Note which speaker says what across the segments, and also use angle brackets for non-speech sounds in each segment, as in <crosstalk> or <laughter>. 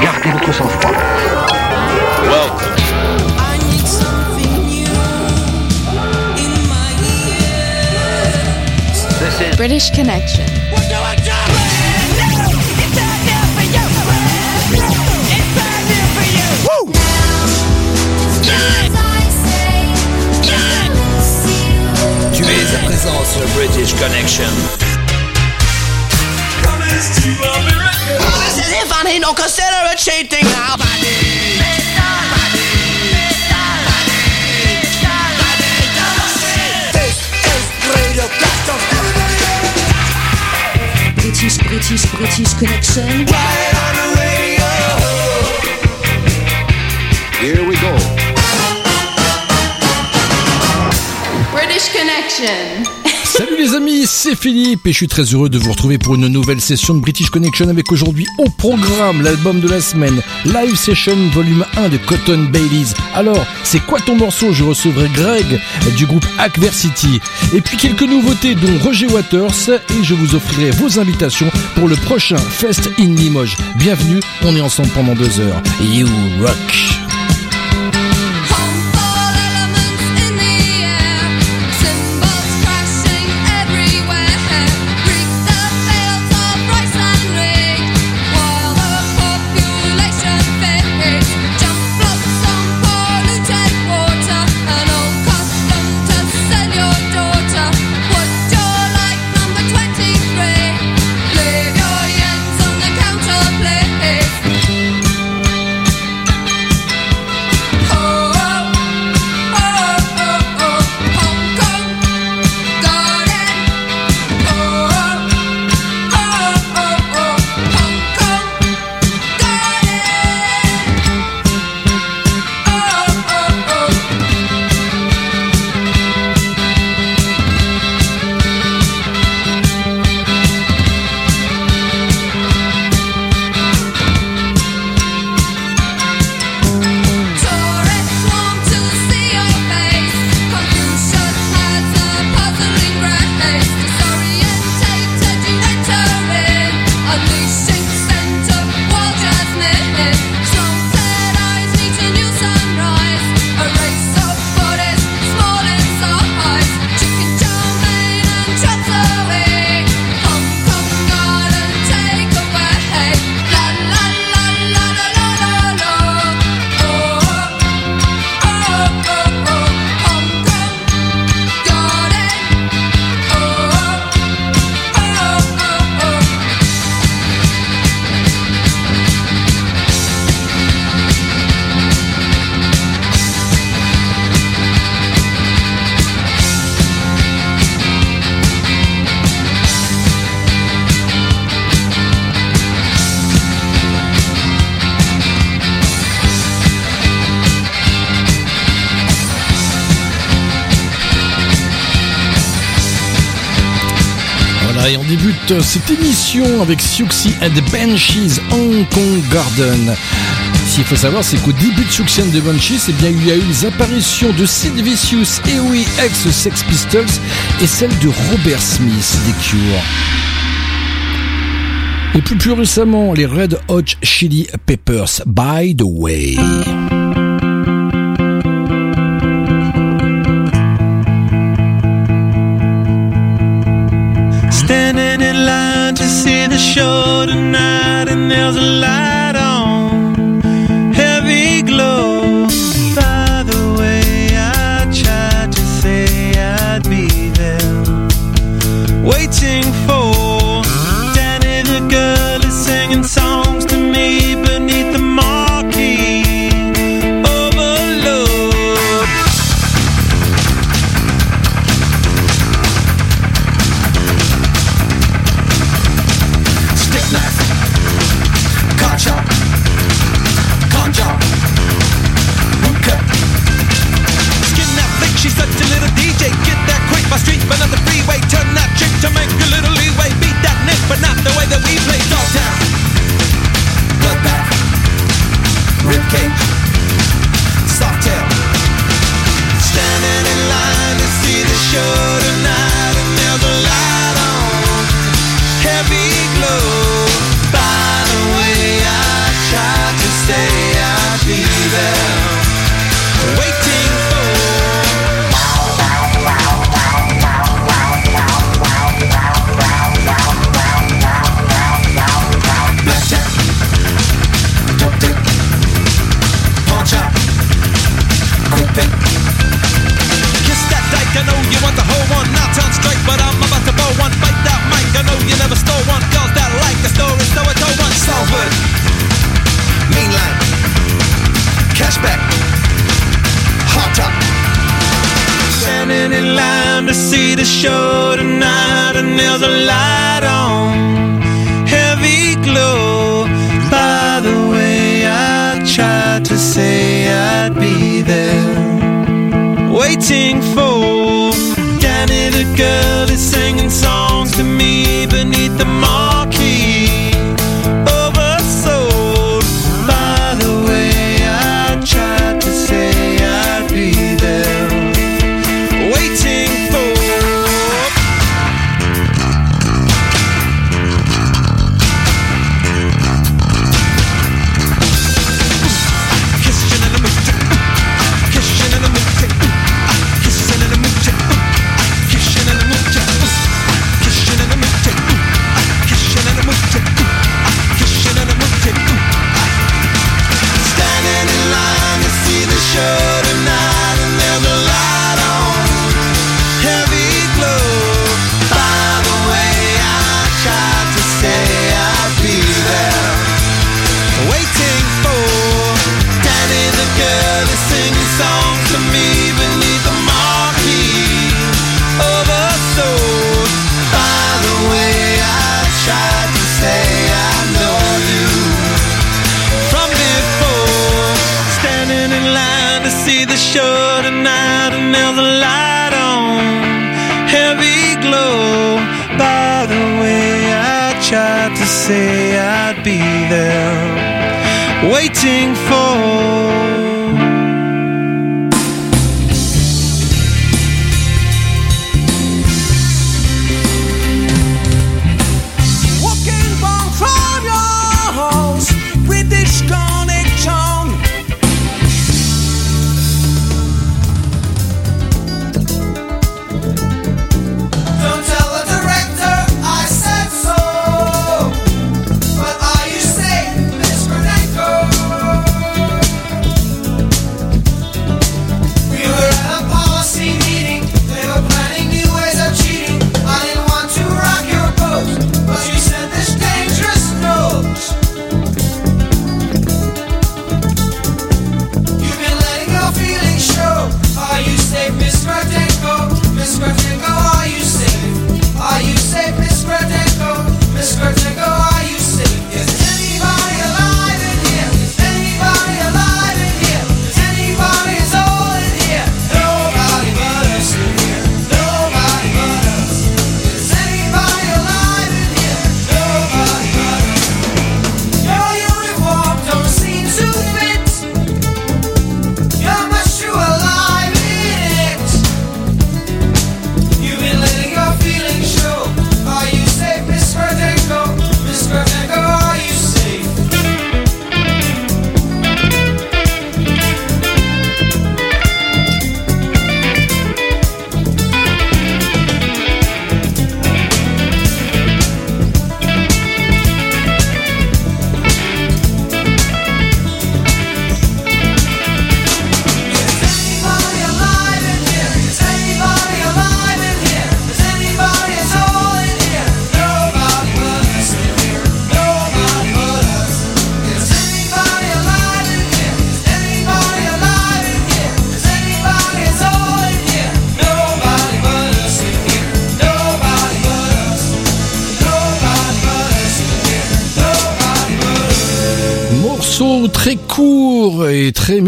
Speaker 1: Gardez votre sang-froid.
Speaker 2: Welcome.
Speaker 1: This is
Speaker 3: British Connection.
Speaker 2: Tu es à présent sur British Connection.
Speaker 4: British, British, British Connection.
Speaker 5: Right on the radio.
Speaker 1: Here we go.
Speaker 3: British Connection.
Speaker 6: Salut les amis, c'est Philippe et je suis très heureux de vous retrouver pour une nouvelle session de British Connection avec aujourd'hui au programme l'album de la semaine, Live Session volume 1 de Cotton Baileys. Alors, c'est quoi ton morceau? Je recevrai Greg du groupe Hackversity et puis quelques nouveautés dont Roger Waters et je vous offrirai vos invitations pour le prochain Fest in Limoges. Bienvenue, on est ensemble pendant deux heures. You rock cette émission avec Siouxsie and the Hong Kong Garden. Qu'il faut savoir, c'est qu'au début de Siouxsie and the Banshees, eh bien, il y a eu les apparitions de Sid Vicious et oui, ex-Sex Pistols, et celle de Robert Smith des Cure. Et plus plus récemment, les Red Hot Chili Peppers, By the Way.
Speaker 7: Show tonight, and there's a light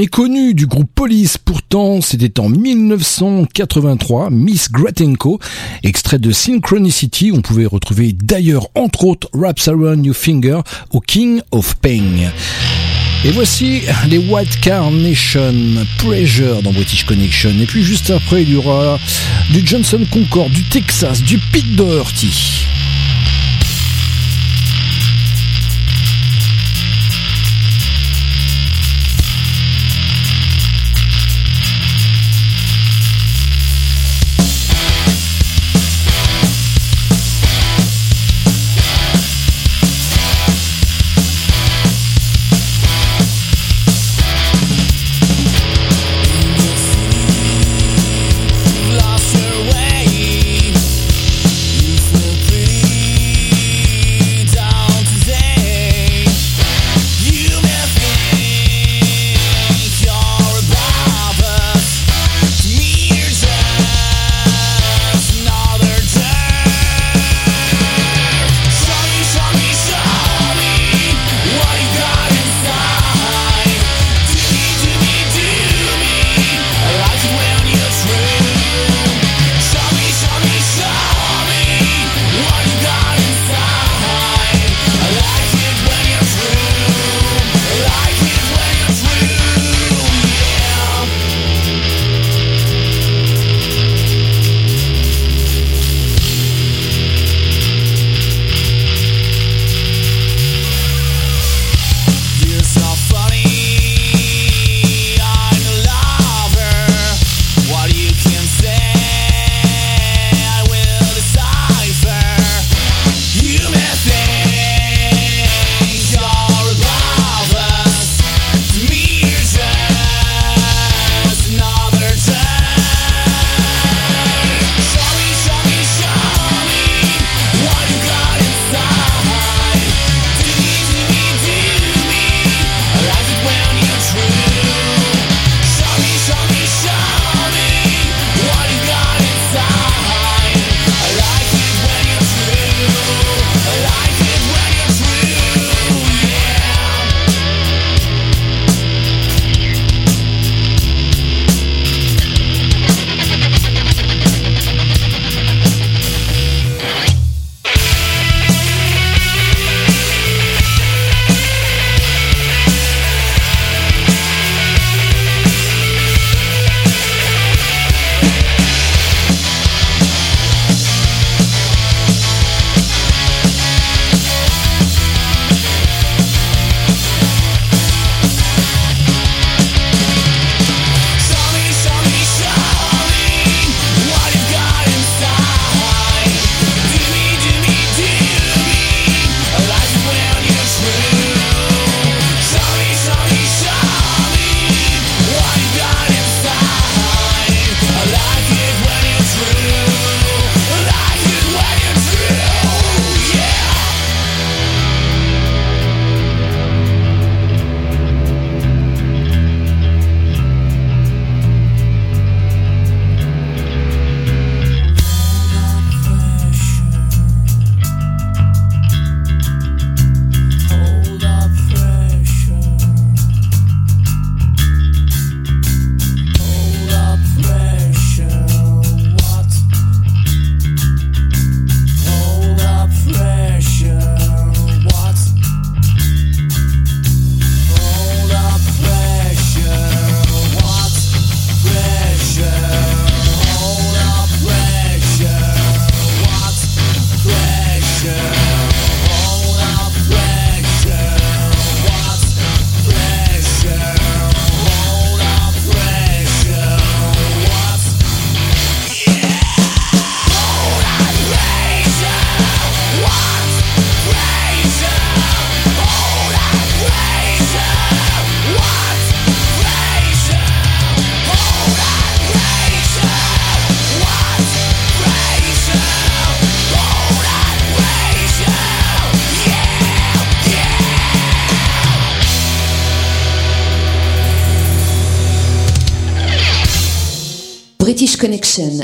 Speaker 6: connu du groupe Police. Pourtant, c'était en 1983, Miss Gratenko, extrait de Synchronicity. On pouvait retrouver d'ailleurs, entre autres, Wraps Around Your Finger au King of Pain. Et voici les White Carnation Pressure dans British Connection. Et puis juste après, il y aura du Johnson Concord, du Texas, du Pete Doherty.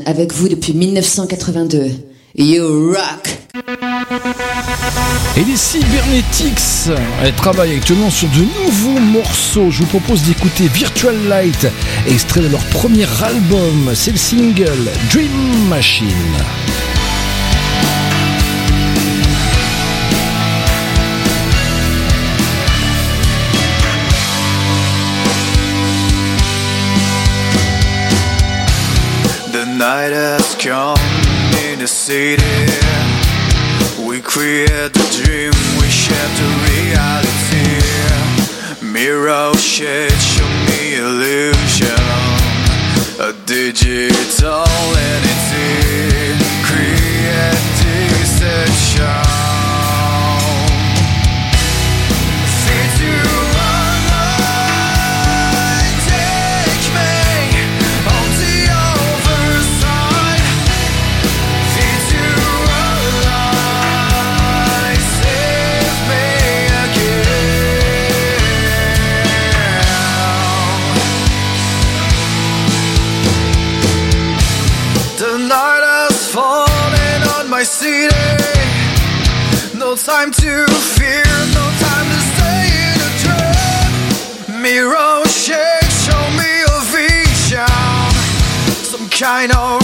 Speaker 4: Avec vous depuis 1982. You rock!
Speaker 6: Et les Cybernetics, elles travaillent actuellement sur de nouveaux morceaux. Je vous propose d'écouter Virtual Light, extrait de leur premier album. C'est le single Dream Machine.
Speaker 7: Night has come in the city. We create the dream, we share the reality. Mirror shade, show me illusion. A digital entity, create deception. Time to fear, no time to stay in a trap. Mirror shake, show me a vision. Some kind of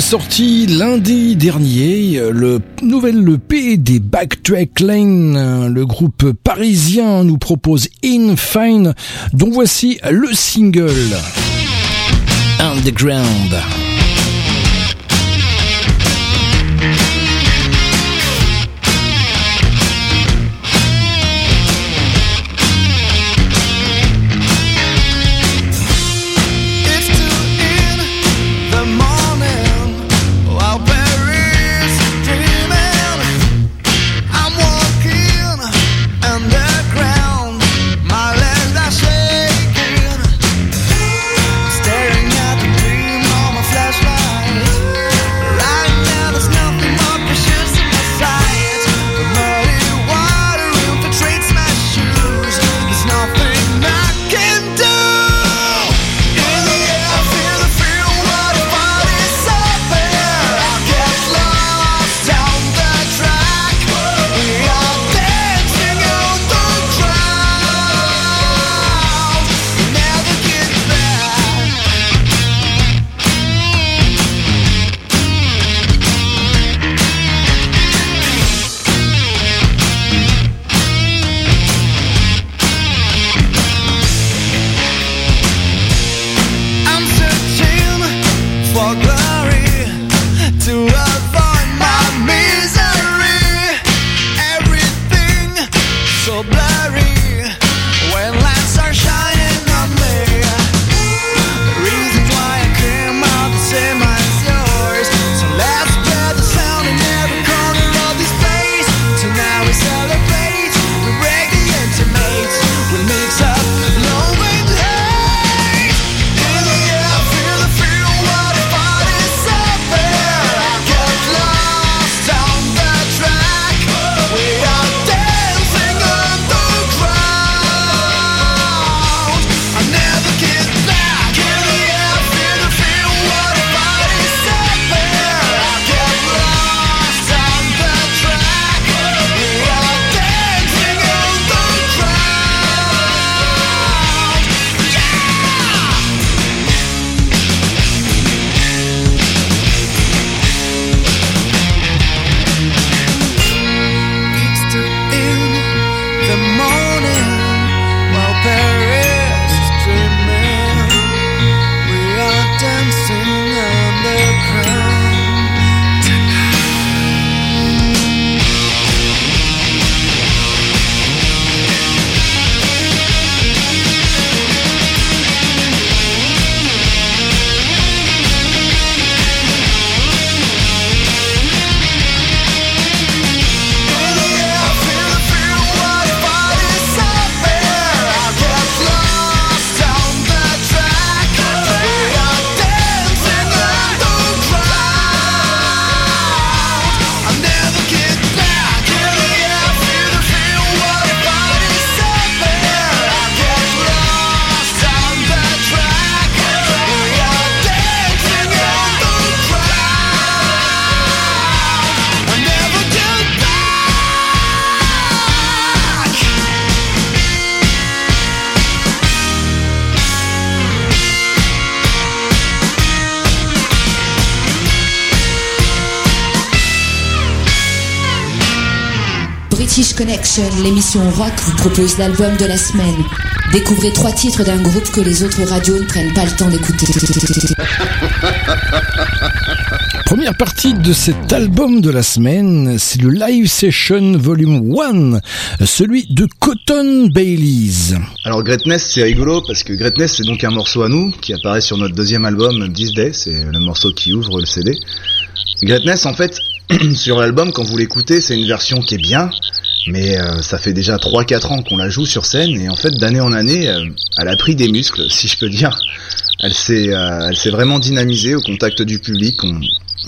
Speaker 6: sorti lundi dernier euh, le nouvel EP des Backtrack Lane. Le groupe parisien nous propose In Fine, dont voici le single Underground.
Speaker 4: L'émission rock vous propose l'album de la semaine. Découvrez trois titres d'un groupe que les autres radios ne prennent pas le temps d'écouter. <laughs>
Speaker 6: Première partie de cet album de la semaine, c'est le Live Session Volume 1, celui de Cotton Baileys.
Speaker 8: Alors Greatness c'est rigolo parce que Greatness c'est donc un morceau à nous qui apparaît sur notre deuxième album This Day, c'est le morceau qui ouvre le CD. Greatness en fait <clears throat> sur l'album quand vous l'écoutez c'est une version qui est bien mais euh, ça fait déjà 3-4 ans qu'on la joue sur scène et en fait d'année en année euh, elle a pris des muscles si je peux dire. Elle s'est euh, elle s'est vraiment dynamisée au contact du public.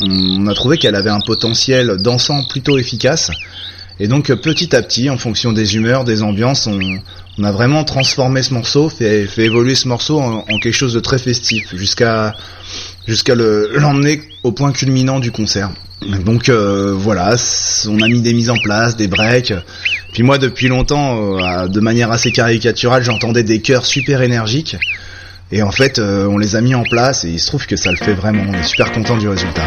Speaker 8: On, a trouvé qu'elle avait un potentiel dansant plutôt efficace. Et donc euh, petit à petit, en fonction des humeurs, des ambiances, on, on a vraiment transformé ce morceau, fait, fait évoluer ce morceau en, en quelque chose de très festif, jusqu'à jusqu'à le l'emmener au point culminant du concert. Donc euh, voilà, on a mis des mises en place, des breaks. Puis moi depuis longtemps, euh, de manière assez caricaturale, j'entendais des chœurs super énergiques. Et en fait, euh, on les a mis en place et il se trouve que ça le fait vraiment. On est super content du résultat.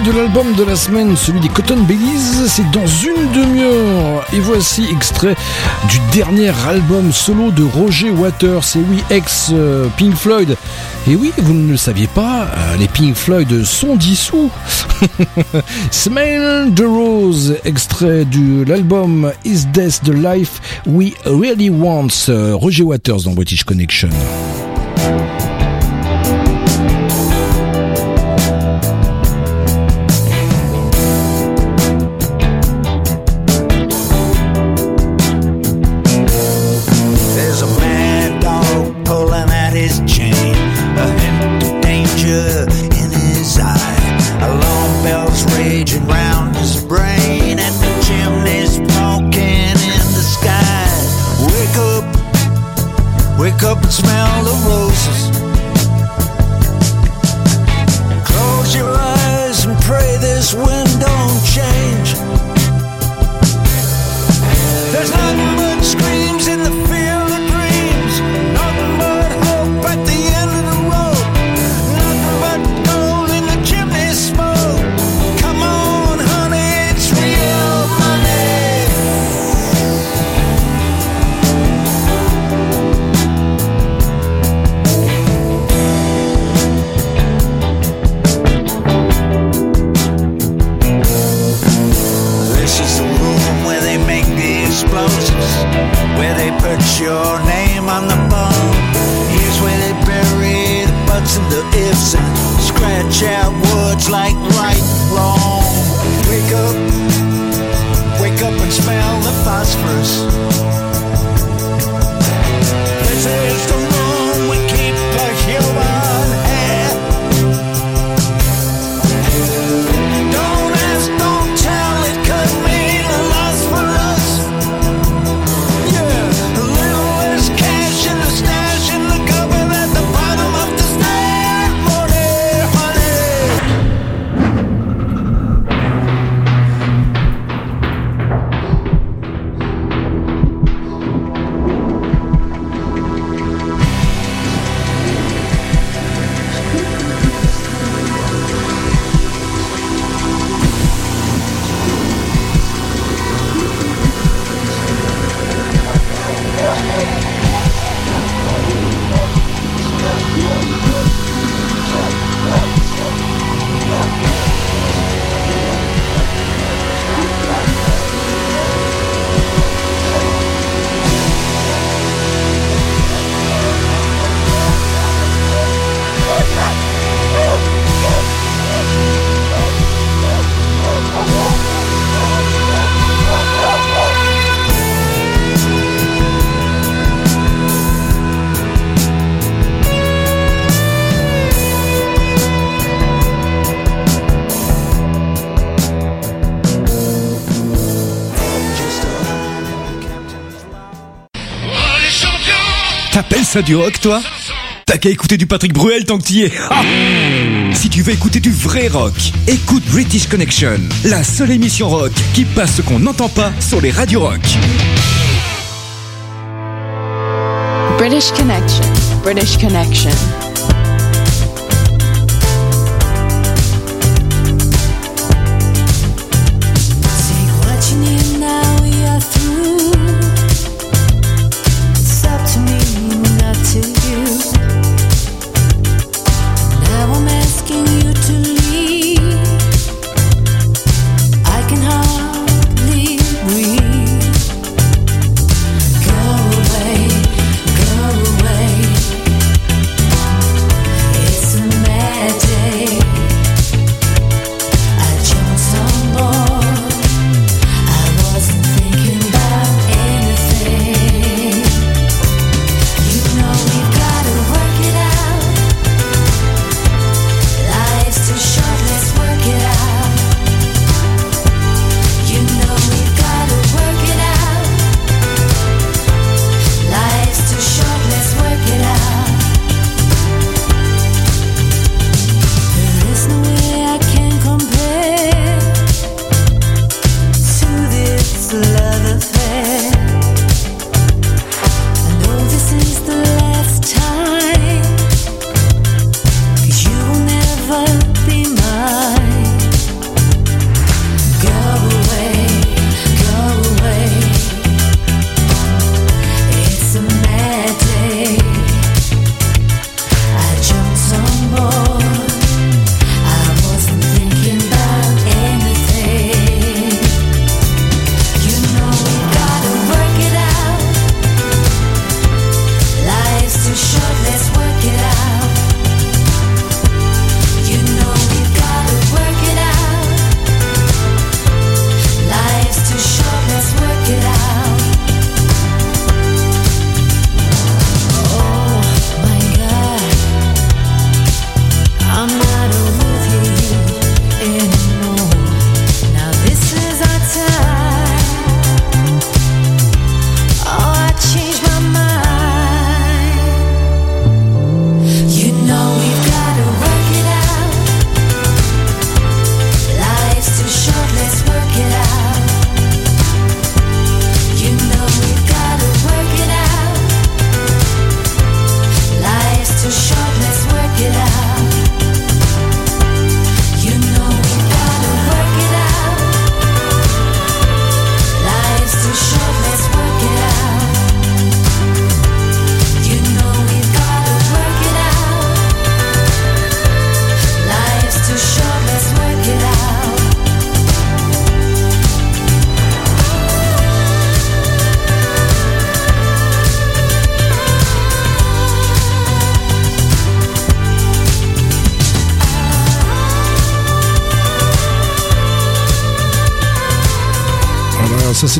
Speaker 9: De l'album de la semaine, celui des Cotton Bellies, c'est dans une demi-heure. Et voici extrait du dernier album solo de Roger Waters, et oui, ex euh, Pink Floyd. Et oui, vous ne le saviez pas, euh, les Pink Floyd sont dissous. <laughs> Smell the Rose, extrait de l'album Is This the Life We Really Want, euh, Roger Waters dans British Connection.
Speaker 10: Ça du rock, toi T'as qu'à écouter du Patrick Bruel tant que t'y es. <laughs> Ah si tu veux écouter du vrai rock, écoute British Connection, la seule émission rock qui passe ce qu'on n'entend pas sur les radios rock.
Speaker 11: British Connection. British Connection.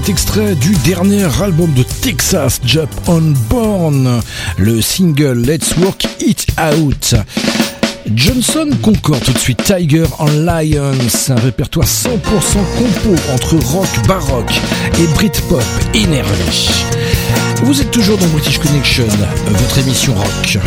Speaker 12: Extrait du dernier album de Texas, Jump on Born, le single Let's Work It Out. Johnson Concord tout de suite Tiger en Lions, un répertoire 100% compo entre rock baroque et Britpop énervé. Vous êtes toujours dans British Connection, votre émission rock.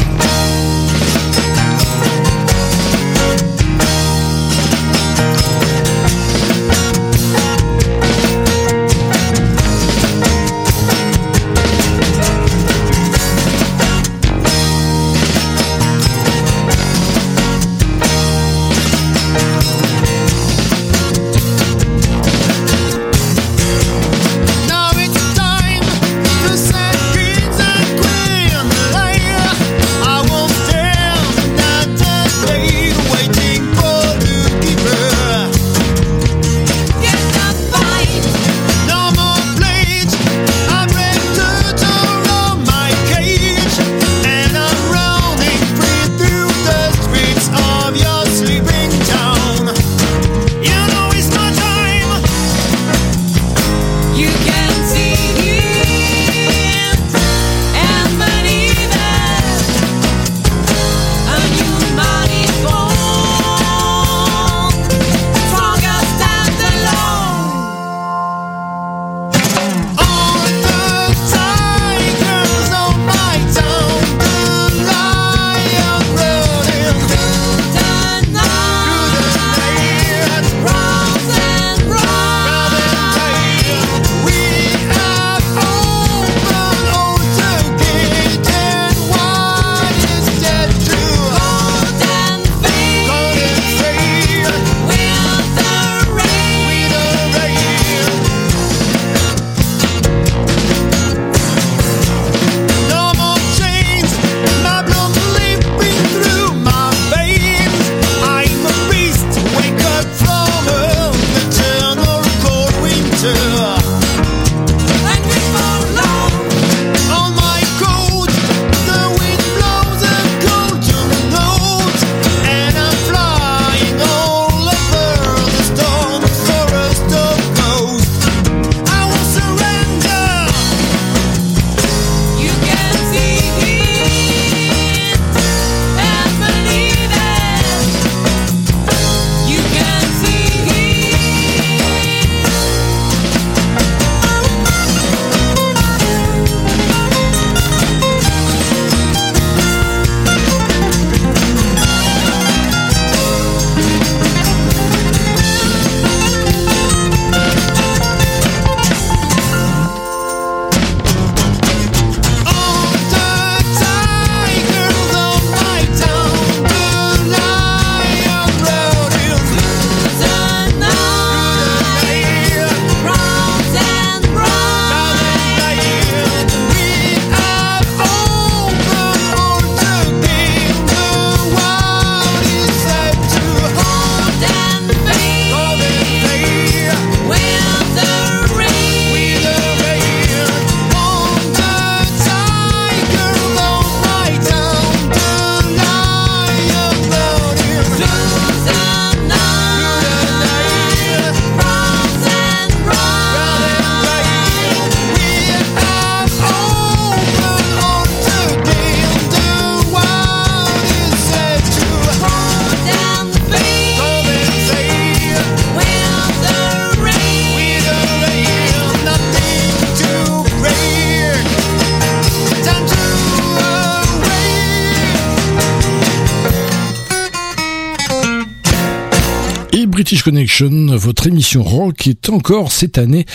Speaker 12: Et British Connection, votre émission rock est encore cette année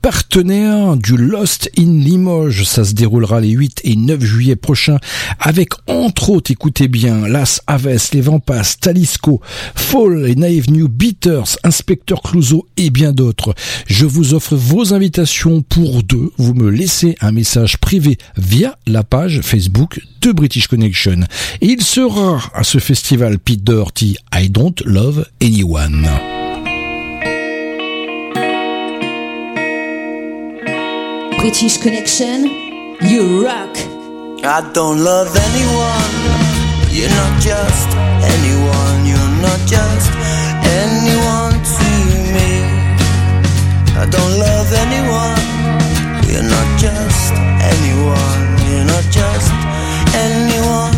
Speaker 12: partenaire du Lost in Limoges. Ça se déroulera les 8 et 9 juillet prochains avec entre autres, écoutez bien, Las Aves, Les Vampas, Talisco, Fall et Naive New Beaters, Inspecteur Clouseau et bien d'autres. Je vous offre vos invitations pour deux. Vous me laissez un message privé via la page Facebook de British Connection. Et il sera à ce festival Pete Doherty, I Don't Love Anyone.
Speaker 4: British Connection, you rock.
Speaker 9: I don't love anyone. You're not just anyone. You're not just anyone to me. I don't love anyone. You're not just anyone. You're not just anyone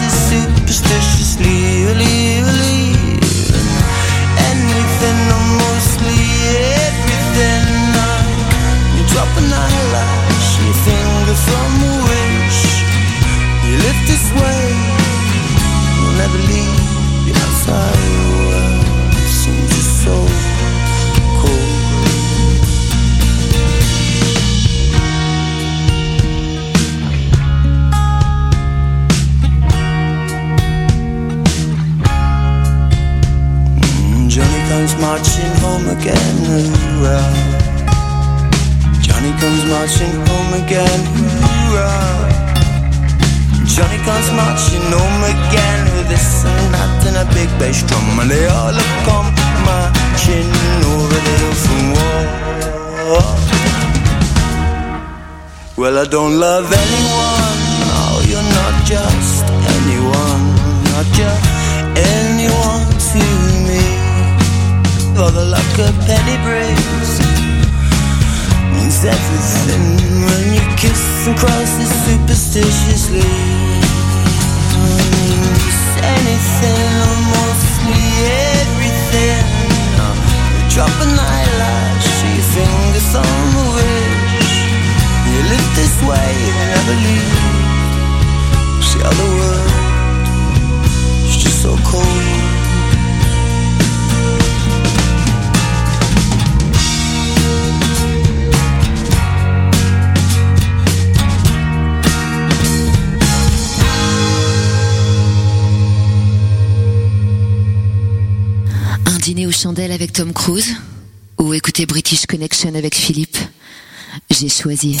Speaker 9: superstitiously. Comes marching home again. Hoorah. Johnny comes marching home again. Hoorah. Johnny comes marching home again with this and that and a big bass drum, and they all come marching over the hill from war. Well, I don't love anyone. No, you're not just anyone, not just anyone. For the luck of penny bricks means everything when you kiss and cross it superstitiously. Means anything mostly everything. Drop an eyelash, your fingers on the wish. You live this way, you never leave. See how the world is just so cold.
Speaker 4: Dîner aux chandelles avec Tom Cruise ou écouter British Connection avec Philippe J'ai choisi.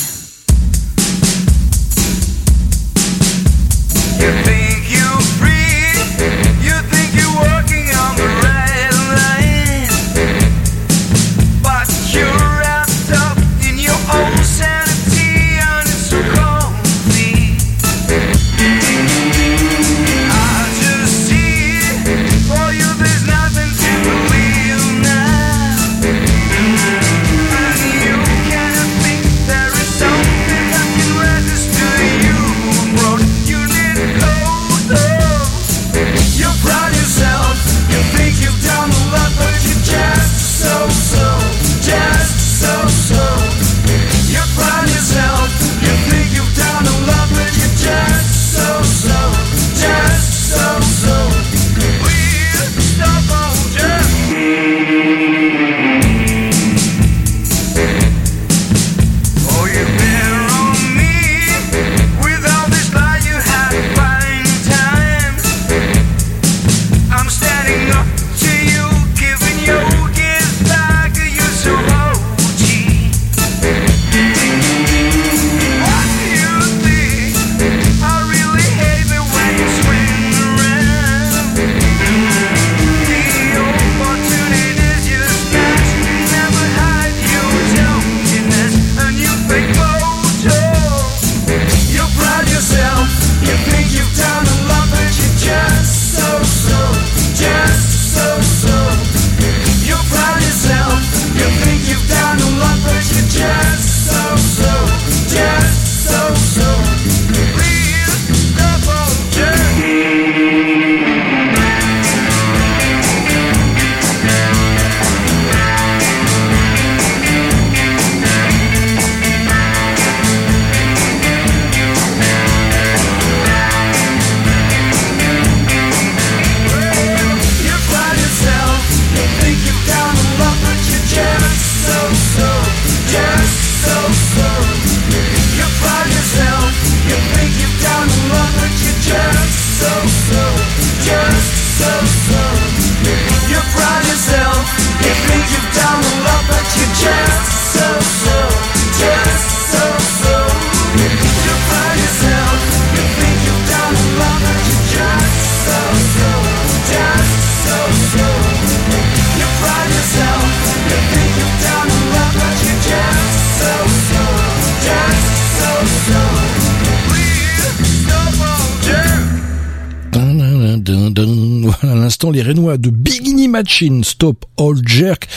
Speaker 9: Les Rénois de Bikini Machine, Stop All Jerk.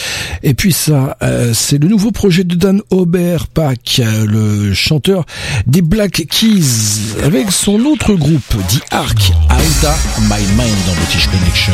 Speaker 9: Et puis ça, euh, c'est le nouveau projet de Dan Oberpach, euh, le chanteur des Black Keys, avec son autre groupe, The Ark, Alta My Mind dans British Connection.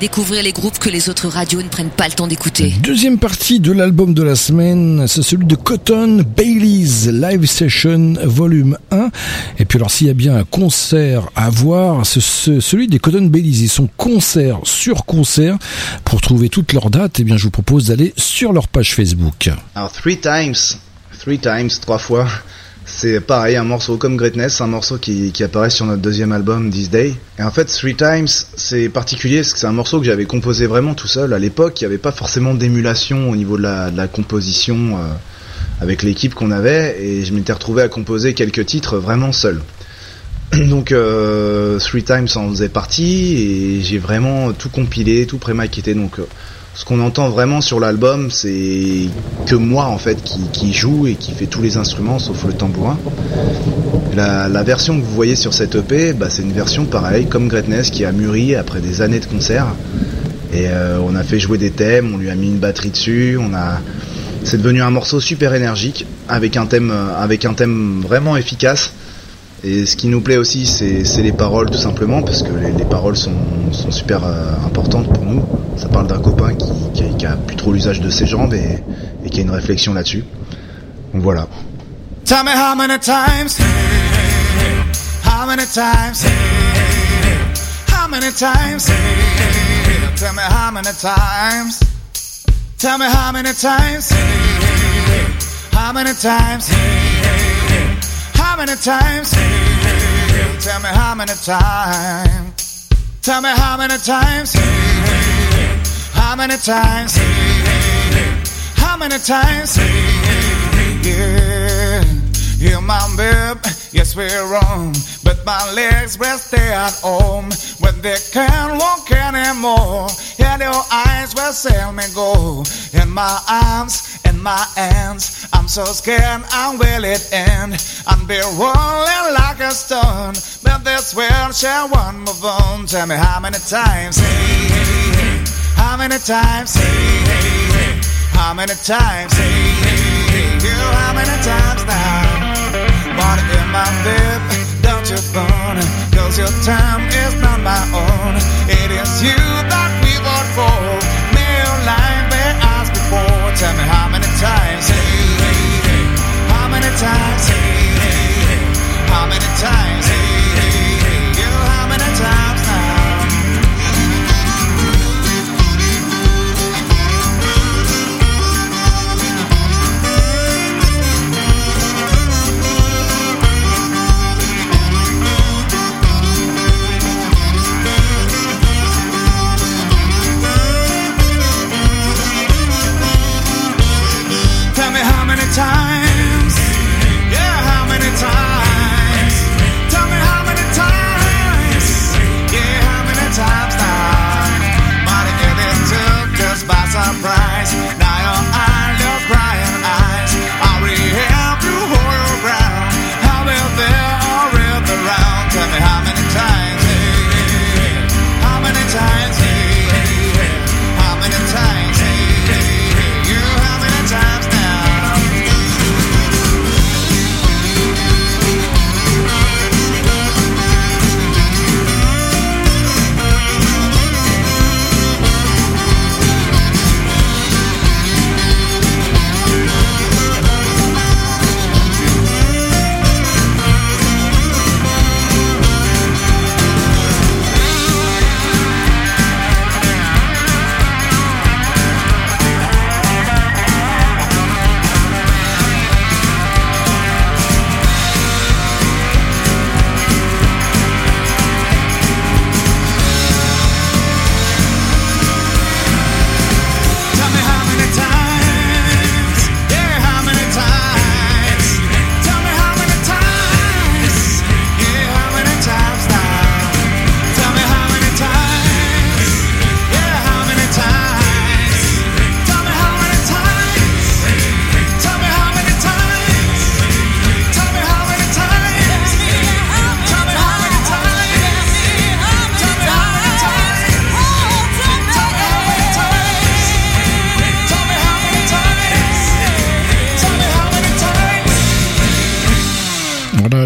Speaker 4: Découvrir les groupes que les autres radios ne prennent pas le temps d'écouter.
Speaker 9: Deuxième partie de l'album de la semaine, c'est celui de Cotton Baileys Live Session Volume 1. Et puis alors s'il y a bien un concert à voir, c'est ce- celui des Cotton Baileys. Ils sont concert sur concert. Pour trouver toutes leurs dates, eh bien je vous propose d'aller sur leur page Facebook.
Speaker 8: Alors Three Times, Three Times, trois fois, c'est pareil, un morceau comme Greatness, un morceau qui, qui apparaît sur notre deuxième album This Day. Et en fait, Three Times, c'est particulier parce que c'est un morceau que j'avais composé vraiment tout seul. À l'époque, il n'y avait pas forcément d'émulation au niveau de la, de la composition euh, avec l'équipe qu'on avait, et je m'étais retrouvé à composer quelques titres vraiment seul. <clears throat> Donc euh, Three Times en faisait partie et j'ai vraiment tout compilé, tout pré-maquetté. Donc euh, ce qu'on entend vraiment sur l'album, c'est que moi en fait qui, joue et qui fait tous les instruments sauf le tambourin. La, version que vous voyez sur cette EP, bah, c'est une version pareille comme Greatness qui a mûri après des années de concert. Et euh, on a fait jouer des thèmes, on lui a mis une batterie dessus, c'est devenu un morceau super énergique avec un thème euh, avec un thème vraiment efficace. Et ce qui nous plaît aussi, c'est les paroles tout simplement, parce que les paroles sont sont super euh, importantes pour nous. Ça parle d'un copain qui, qui, a- qui a plus trop l'usage de ses jambes et, et qui a une réflexion là-dessus. Donc voilà.
Speaker 12: Tell me how many times, how many times, how many times, tell me how many times, tell me how many times, how many times, how many times, tell me how many times, tell me how many times, how many times, how many times, yeah. Yeah, my babe, yes, we're wrong. But my legs will stay at home when they can't walk anymore. Yeah, your eyes will say me go. In my arms, in my hands, I'm so scared, I will it end. I'm be rolling like a stone. But this world shall one move on. Tell me how many times, hey, hey, hey, how many times, hey, hey, hey, how many times, hey, hey, hey, you, how many times now? Wanna in my bed, don't you phone? Cause your time is not my own. It is you that we vote for Tell me how many times, hey, hey, hey. How many times, hey, hey, hey. How many times, hey, hey, hey
Speaker 6: time.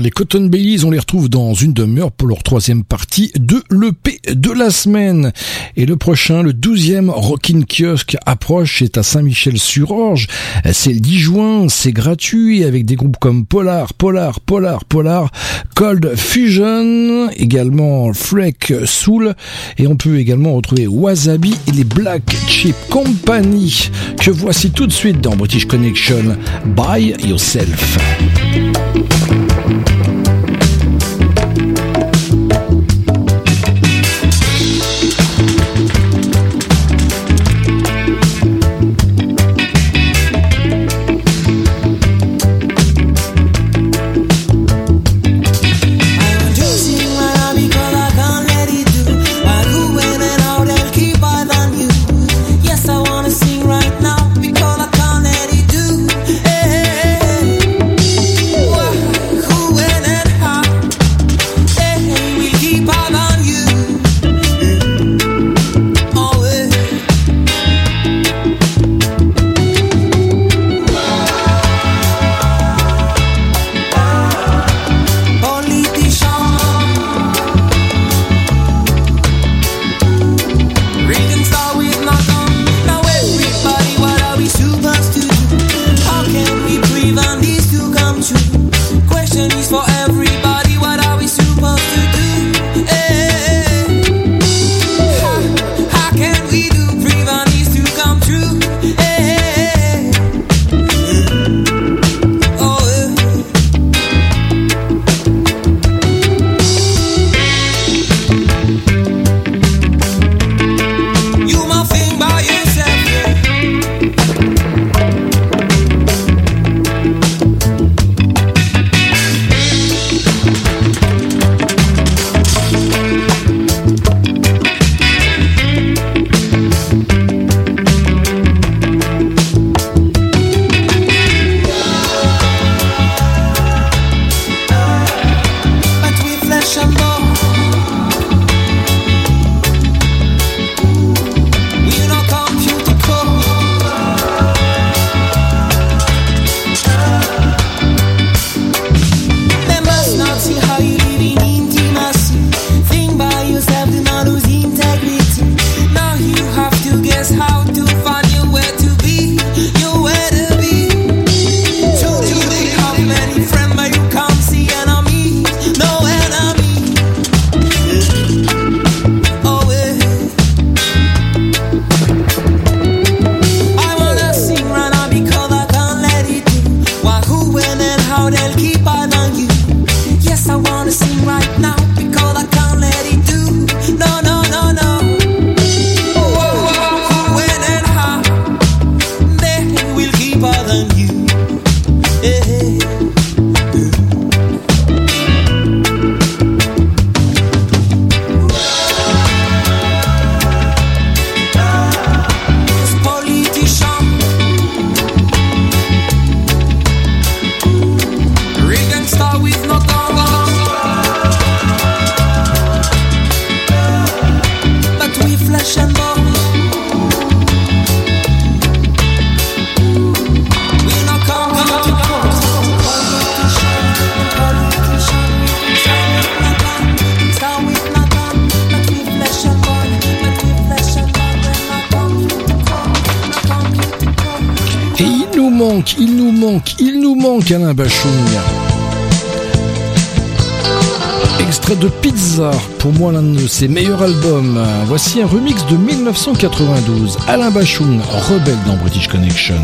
Speaker 6: Les Cotton Baileys, on les retrouve dans une demi-heure pour leur troisième partie de l'EP de la semaine. Et le prochain, le douzième Rockin' Kiosque approche, c'est à Saint-Michel-sur-Orge. C'est le 10 juin, c'est gratuit avec des groupes comme Polar, Polar, Polar, Polar, Cold Fusion, également Freak Soul. Et on peut également retrouver Wasabi et les Black Chip Company que voici tout de suite dans British Connection. By Yourself.
Speaker 13: manque, il nous manque, il nous manque Alain Bachung. Extrait de Pizza, pour moi l'un de ses meilleurs albums. Voici un remix de 1992, Alain Bachung, rebelle dans British Connection.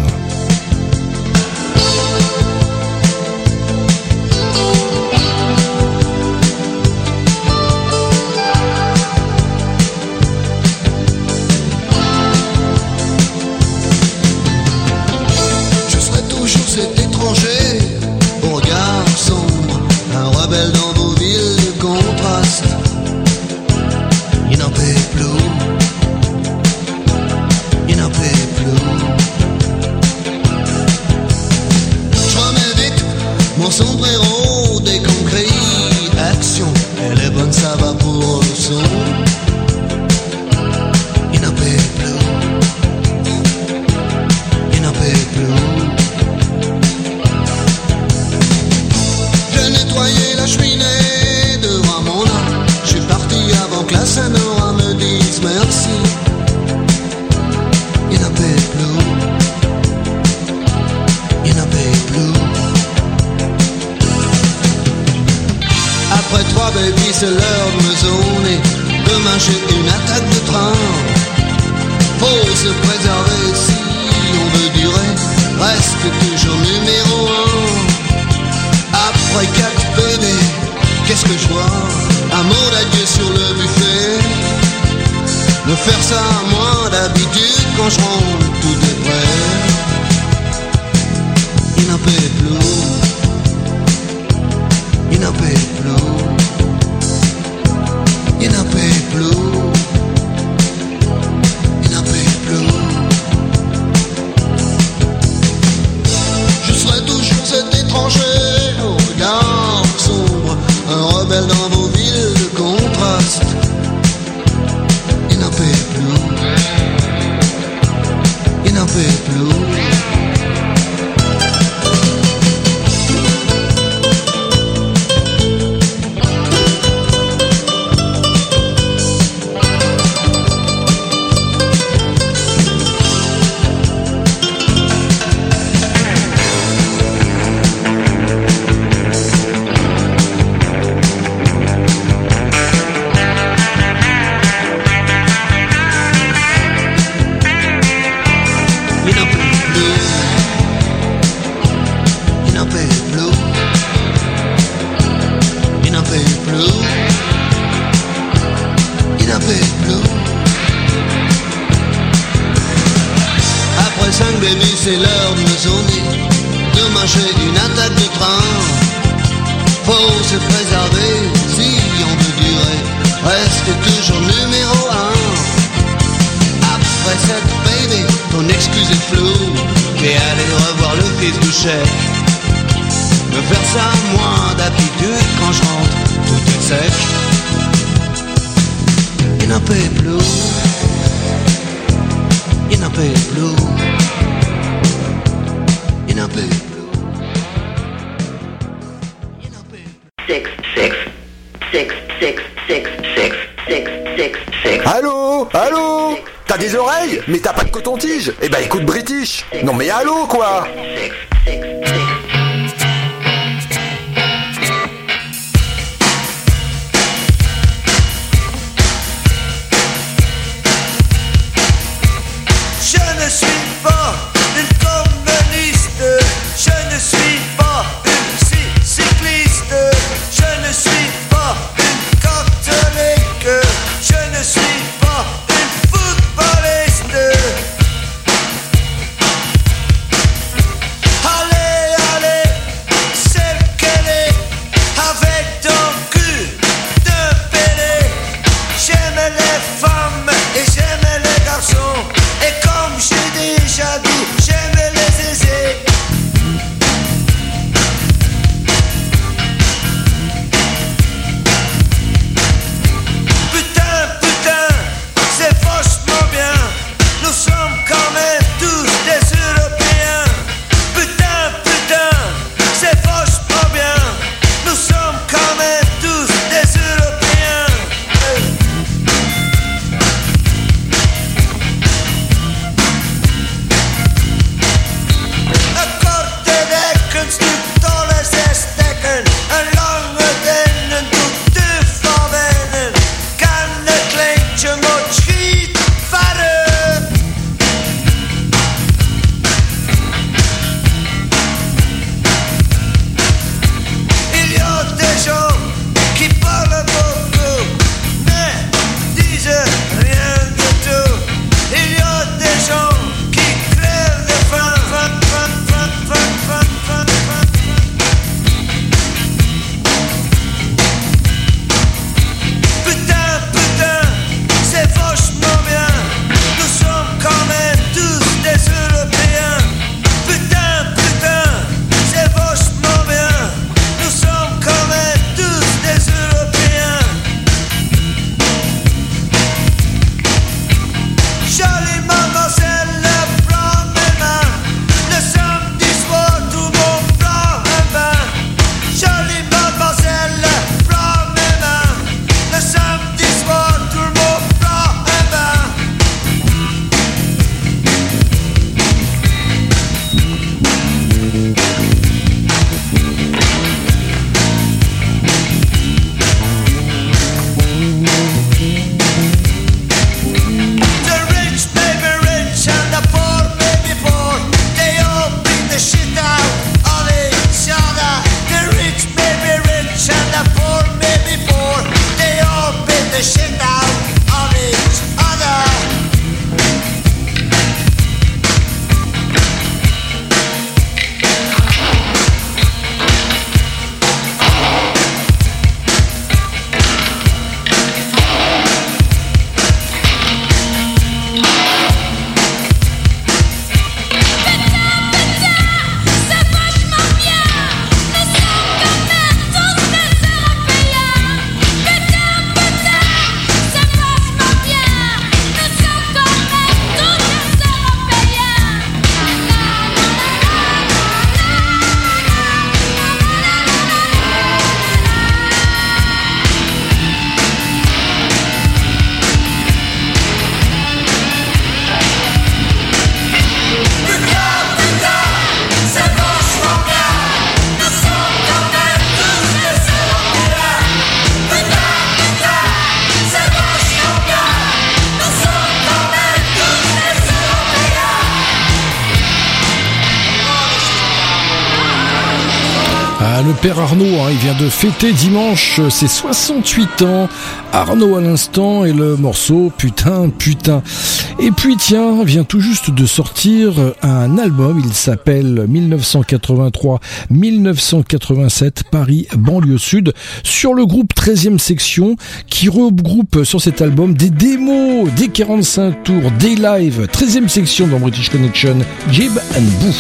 Speaker 9: Allô T'as des oreilles Mais t'as pas de coton-tige Eh ben écoute British Non mais allô quoi
Speaker 6: père Arnaud, hein, il vient de fêter dimanche ses 68 ans. Arnaud à l'instant et le morceau Putain, putain. Et puis tiens, vient tout juste de sortir un album, il s'appelle 1983-1987 Paris banlieue sud sur le groupe 13e section qui regroupe sur cet album des démos, des 45 tours, des lives, 13e section dans British Connection, Jib and Boo.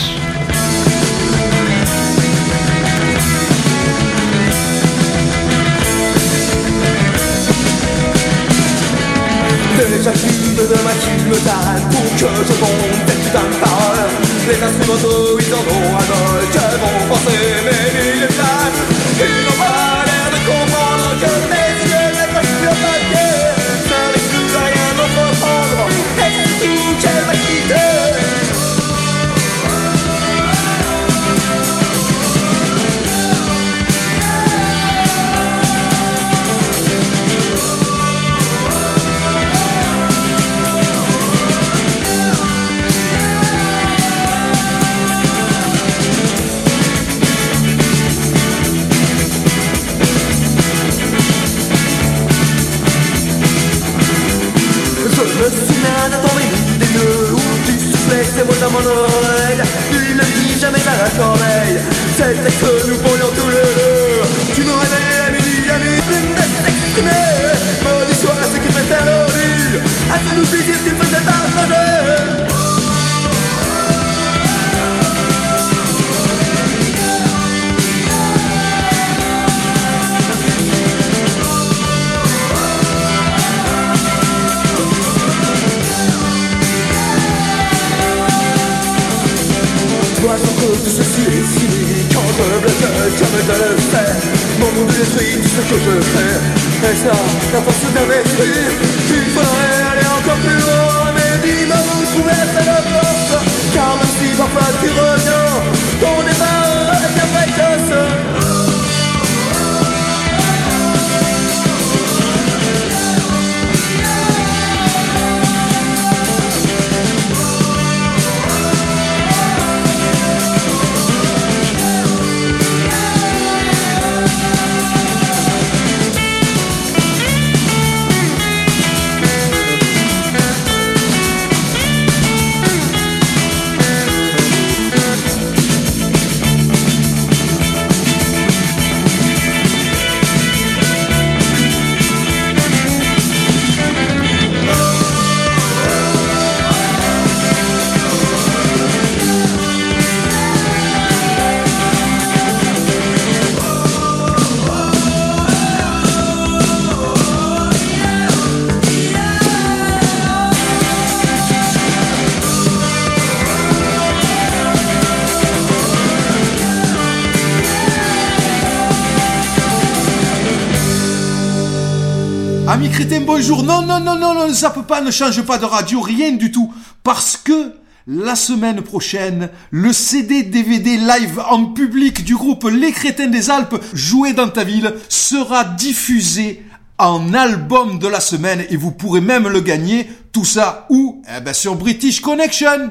Speaker 14: Ami crétin, bonjour. Non, non, non, non, ne zappe pas, ne change pas de radio, rien du tout. Parce que la semaine prochaine, le CD DVD live en public du groupe Les Crétins des Alpes, joué dans ta ville, sera diffusé en album de la semaine et vous pourrez même le gagner. Tout ça où? Eh ben sur British Connection.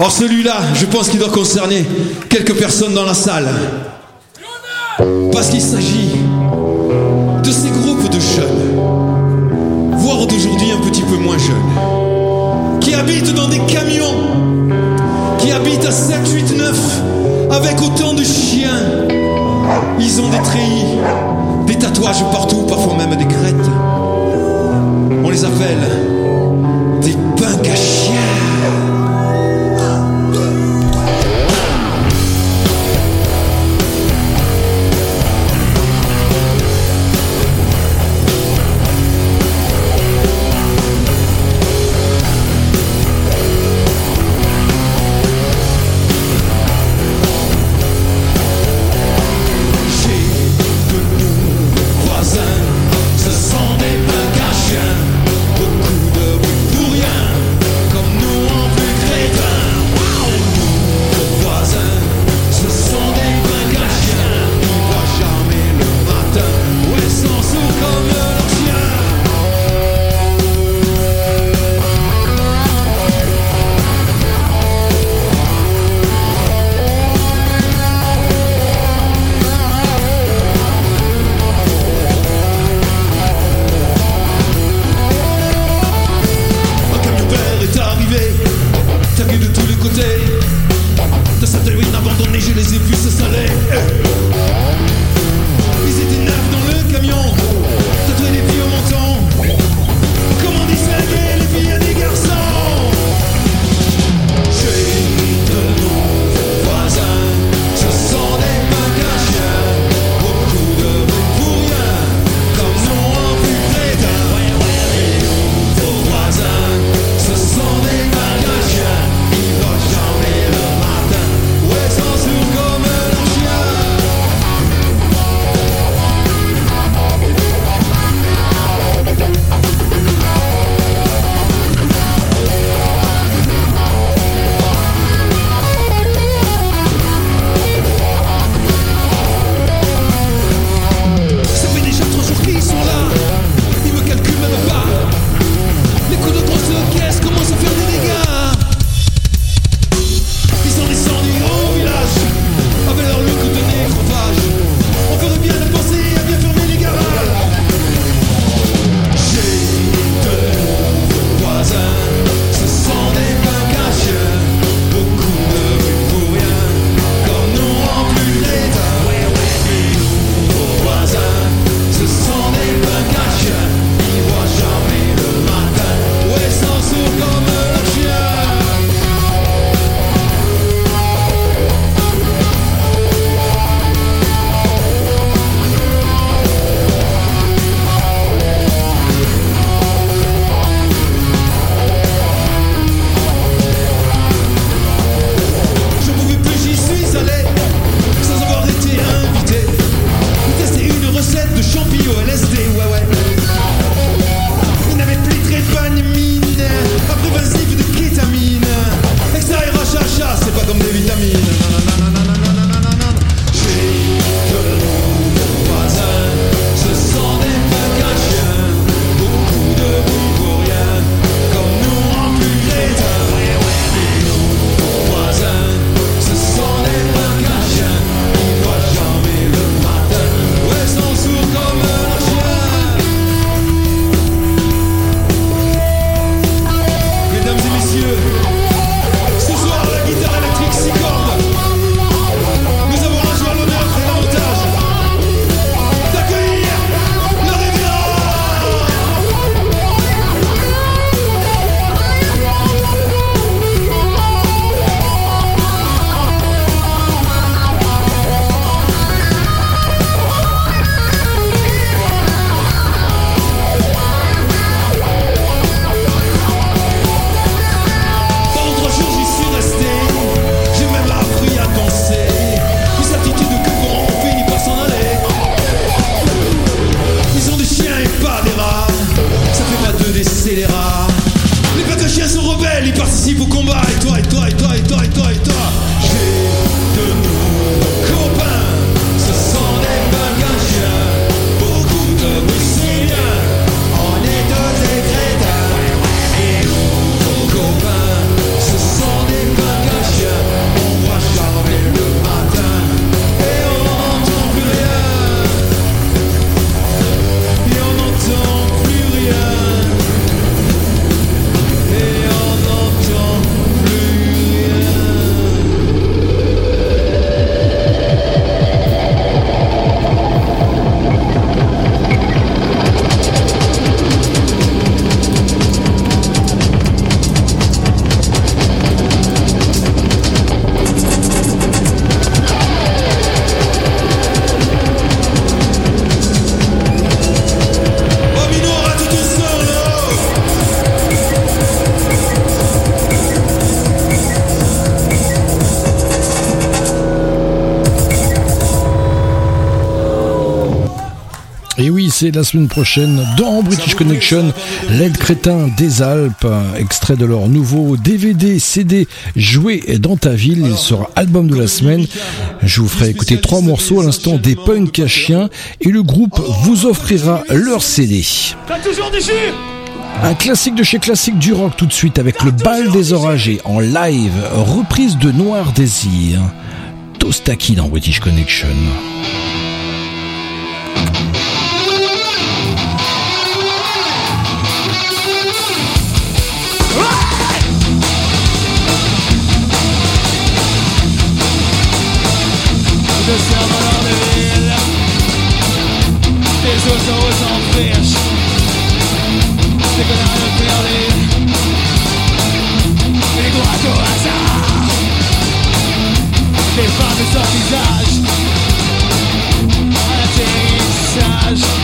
Speaker 15: Or celui-là, je pense qu'il doit concerner quelques personnes dans la salle. Parce qu'il s'agit de ces groupes jeunes, voire d'aujourd'hui un petit peu moins jeunes, qui habitent dans des camions, qui habitent à 7, 8, 9, avec autant de chiens. Ils ont des treillis, des tatouages partout, parfois même des crêtes. On les appelle
Speaker 6: la semaine prochaine dans British Connection, l'aide crétin des Alpes, extrait de leur nouveau DVD, CD, joué dans ta ville, il sera album de la semaine. Je vous ferai écouter trois morceaux à l'instant des punks à chiens et le groupe vous offrira leur CD. Un classique de chez classique du rock tout de suite avec le bal des oragés en live, reprise de Noir Désir. Tostaki dans British Connection?
Speaker 12: Jesús se amoró de vida Jesús always on fish Sticking out and feeling Igual que o azar Quem faz A até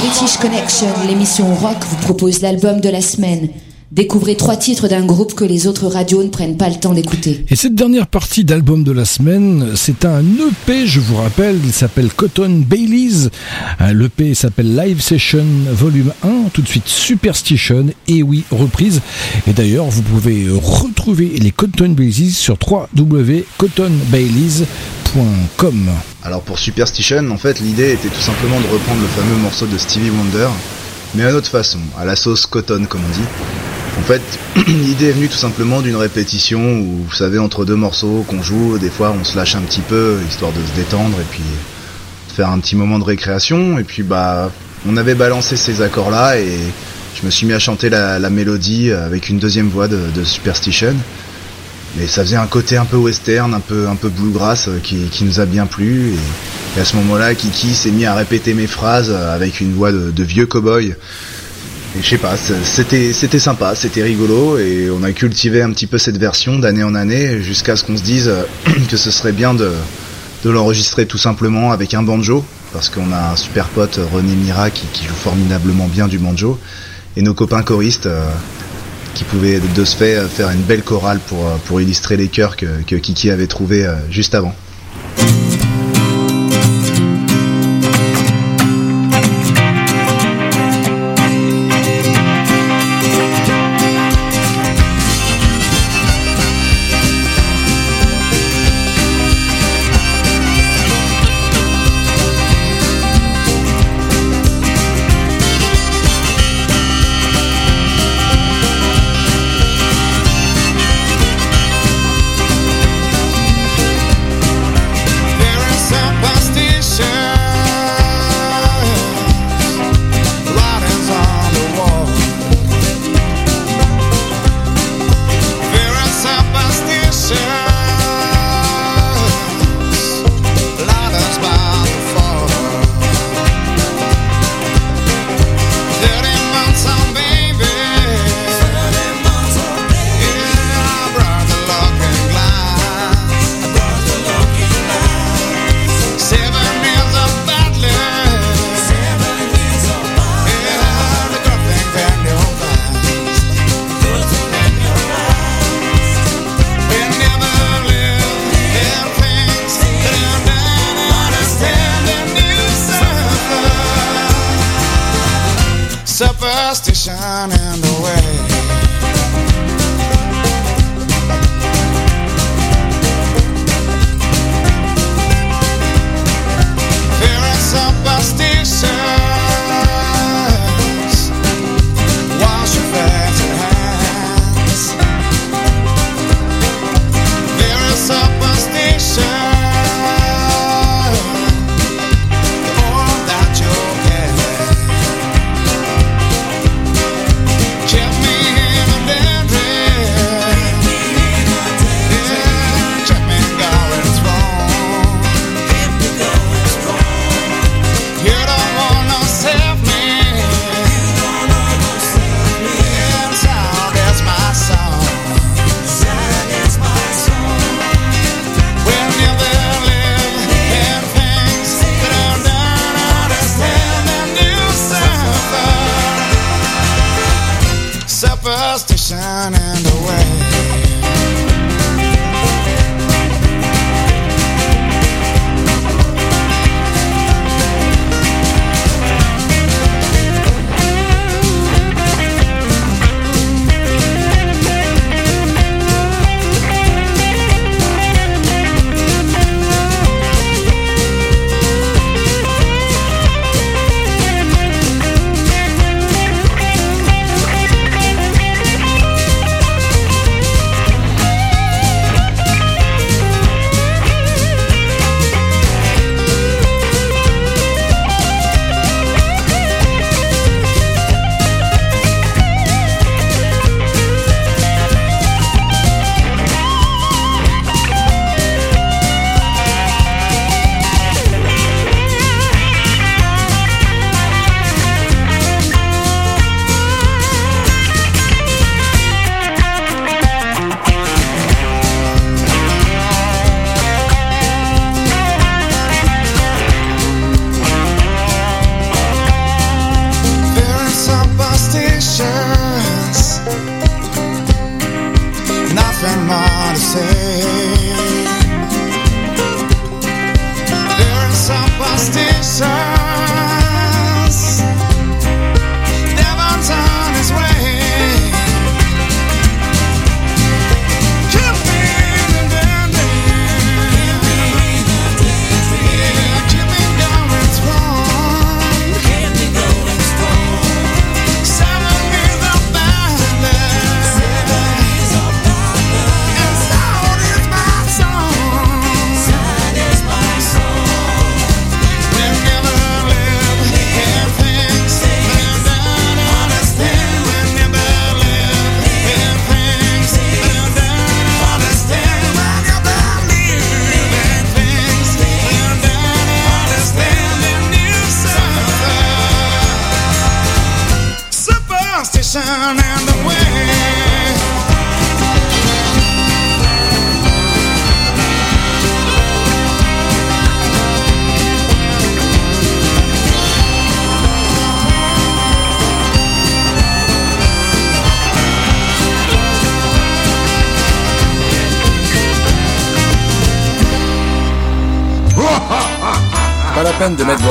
Speaker 4: British Connection, l'émission rock vous propose l'album de la semaine. Découvrez trois titres d'un groupe que les autres radios ne prennent pas le temps d'écouter.
Speaker 6: Et cette dernière partie d'album de la semaine, c'est un EP, je vous rappelle, il s'appelle Cotton Baileys. L'EP s'appelle Live Session Volume 1, tout de suite Superstition, et oui, reprise. Et d'ailleurs, vous pouvez retrouver les Cotton Baileys sur www.cottonbaileys.com.
Speaker 12: Alors pour Superstition, en fait, l'idée était tout simplement de reprendre le fameux morceau de Stevie Wonder, mais à une autre façon, à la sauce Cotton comme on dit. En fait, <clears throat> l'idée est venue tout simplement d'une répétition où, vous savez, entre deux morceaux qu'on joue, des fois on se lâche un petit peu, histoire de se détendre et puis de faire un petit moment de récréation. Et puis bah, on avait balancé ces accords-là et je me suis mis à chanter la, mélodie avec une deuxième voix de, Superstition. Mais ça faisait un côté un peu western, un peu un peu bluegrass euh, qui, nous a bien plu. Et, à ce moment-là, Kiki s'est mis à répéter mes phrases avec une voix de, de vieux cow-boy. Je sais pas, c'était sympa, c'était rigolo et on a cultivé un petit peu cette version d'année en année jusqu'à ce qu'on se dise euh, <clears throat> que ce serait bien de l'enregistrer tout simplement avec un banjo parce qu'on a un super pote René Mira qui, joue formidablement bien du banjo et nos copains choristes euh, qui pouvaient de ce fait euh, faire une belle chorale pour illustrer les chœurs que, que Kiki avait trouvé juste avant.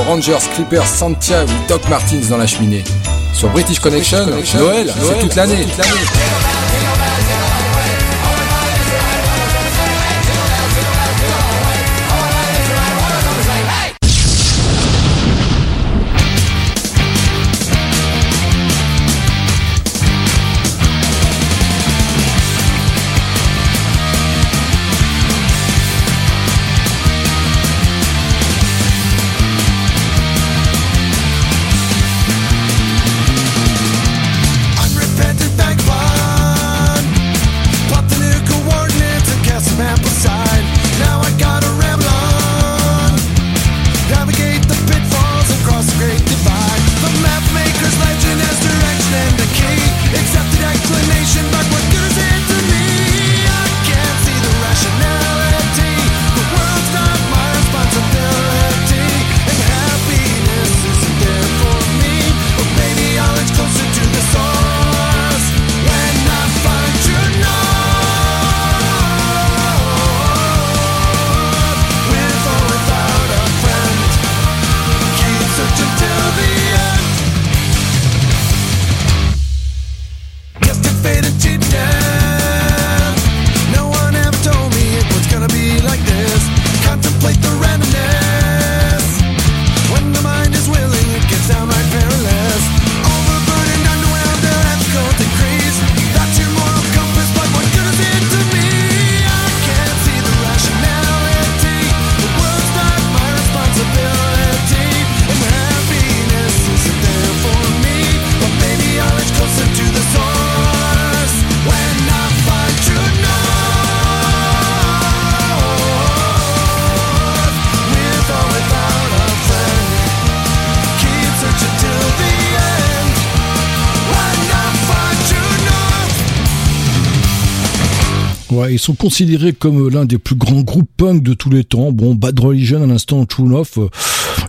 Speaker 16: Rangers, Clippers, Santiago, Doc Martins dans la cheminée. Sur British Connection, Noël, Noël c'est toute l'année.
Speaker 6: Ils sont considérés comme l'un des plus grands groupes punk de tous les temps. Bon, Bad Religion à l'instant, True Love, euh,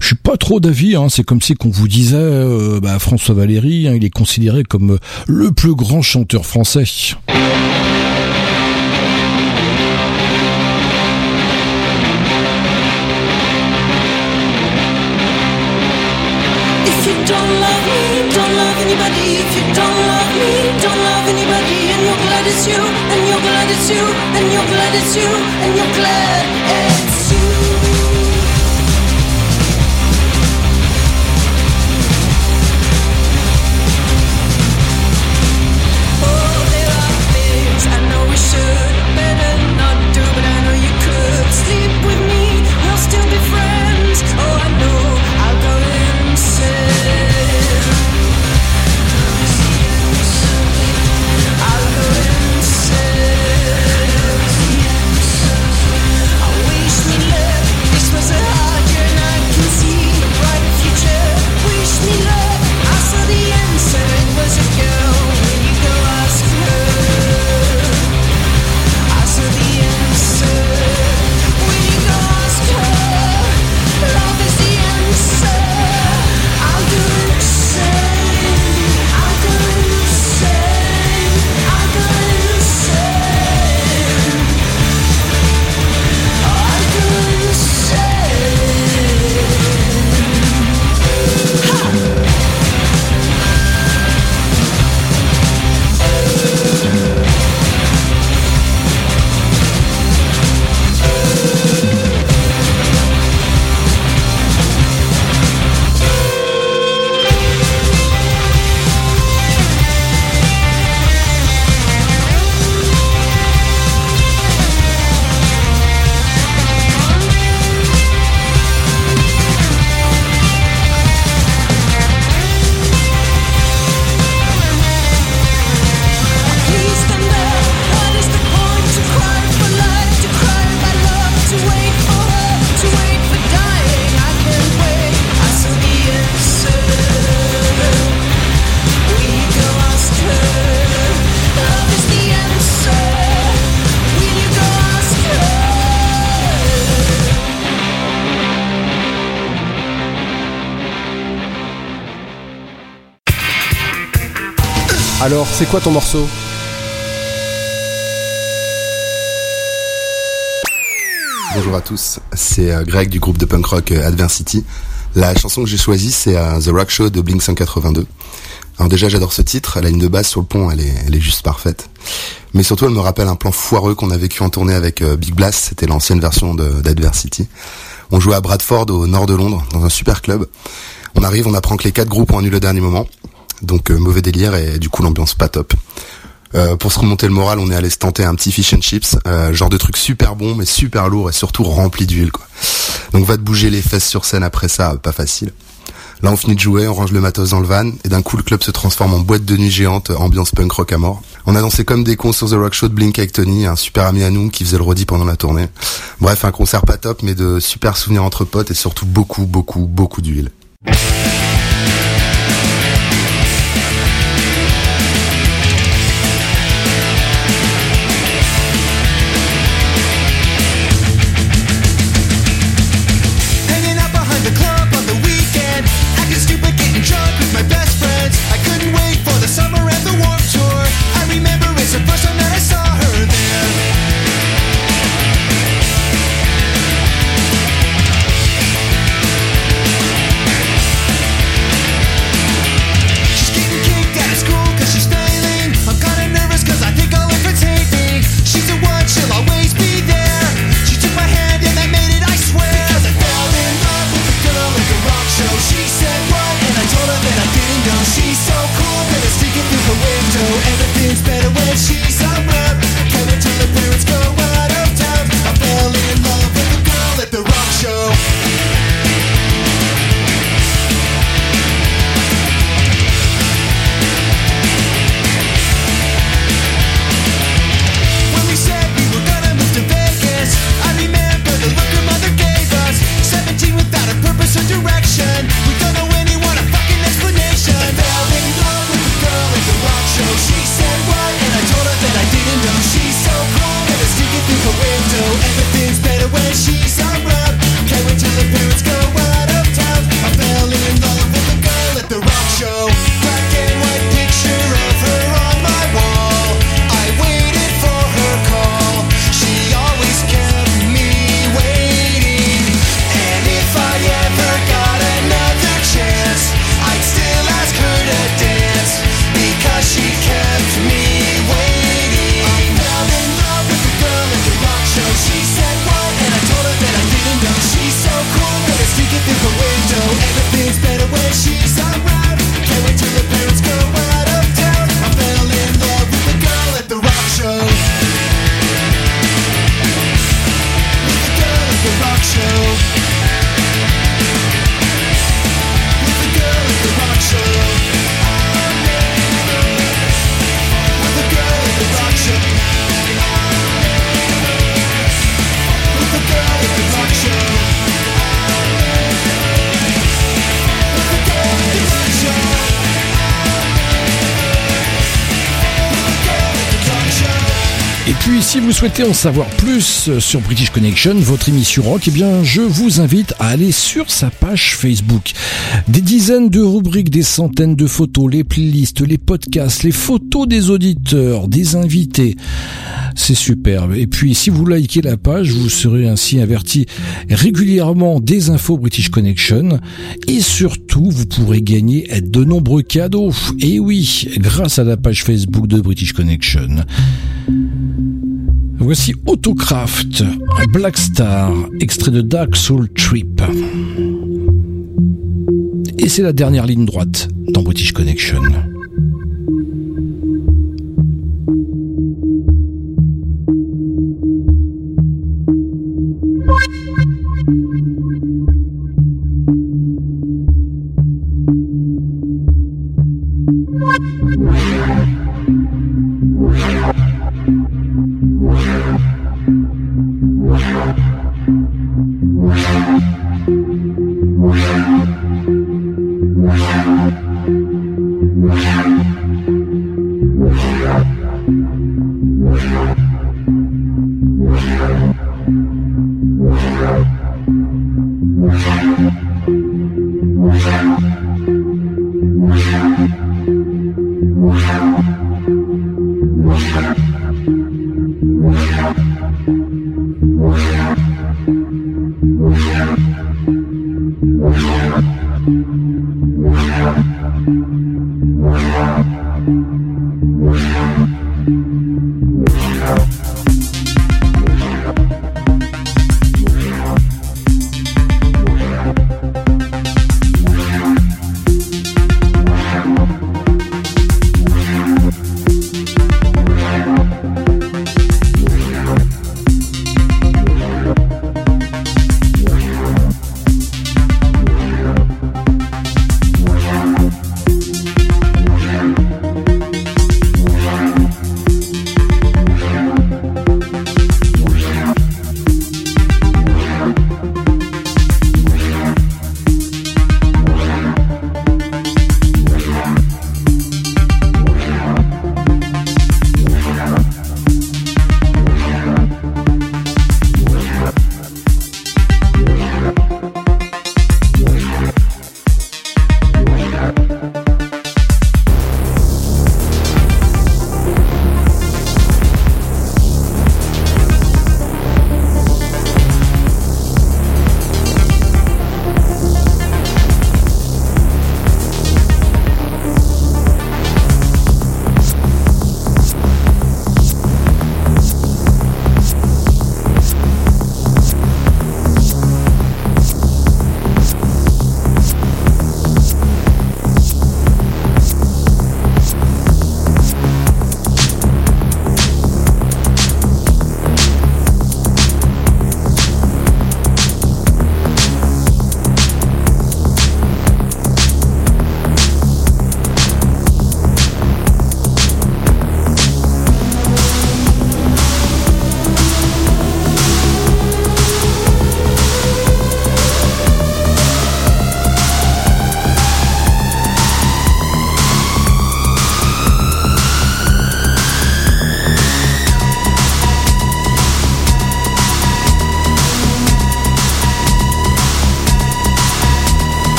Speaker 6: je suis pas trop d'avis. Hein. C'est comme si qu'on vous disait, euh, bah, François Valéry, hein, il est considéré comme euh, le plus grand chanteur français.
Speaker 11: it's you, and you're glad it's you, and you're glad.
Speaker 17: Alors, c'est quoi ton morceau
Speaker 18: Bonjour à tous, c'est euh, Greg du groupe de punk rock euh, Adversity. La chanson que j'ai choisie, c'est euh, The Rock Show de Blink 182. Alors déjà, j'adore ce titre. La ligne de basse sur le pont, elle est, juste parfaite. Mais surtout, elle me rappelle un plan foireux qu'on a vécu en tournée avec Big Blast. C'était l'ancienne version d'Adversity. On jouait à Bradford, au nord de Londres, dans un super club. On arrive, on apprend que les quatre groupes ont annulé au dernier moment. Donc euh, mauvais délire et du coup l'ambiance pas top. Euh, pour se remonter le moral, on est allé se tenter un petit fish and chips, euh, genre de truc super bon mais super lourd et surtout rempli d'huile quoi. Donc va te bouger les fesses sur scène après ça, pas facile. Là on finit de jouer, on range le matos dans le van et d'un coup le club se transforme en boîte de nuit géante, ambiance punk rock à mort. On a dansé comme des cons sur The Rock Show de Blink avec Tony, un super ami à nous qui faisait le rodi pendant la tournée. Bref, un concert pas top mais de super souvenirs entre potes et surtout beaucoup beaucoup beaucoup d'huile.
Speaker 16: Yeah. Souhaitez en savoir plus sur British Connection, votre émission rock, eh bien, je vous invite à aller sur sa page Facebook. Des dizaines de rubriques, des centaines de photos, les playlists, les podcasts, les photos des auditeurs, des invités. C'est superbe. Et puis, si vous likez la page, vous serez ainsi averti régulièrement des infos British Connection. Et surtout, vous pourrez gagner de nombreux cadeaux. Et oui, grâce à la page Facebook de British Connection. Voici Autocraft, Black Star, extrait de Dark Soul Trip. Et c'est la dernière ligne droite dans British Connection.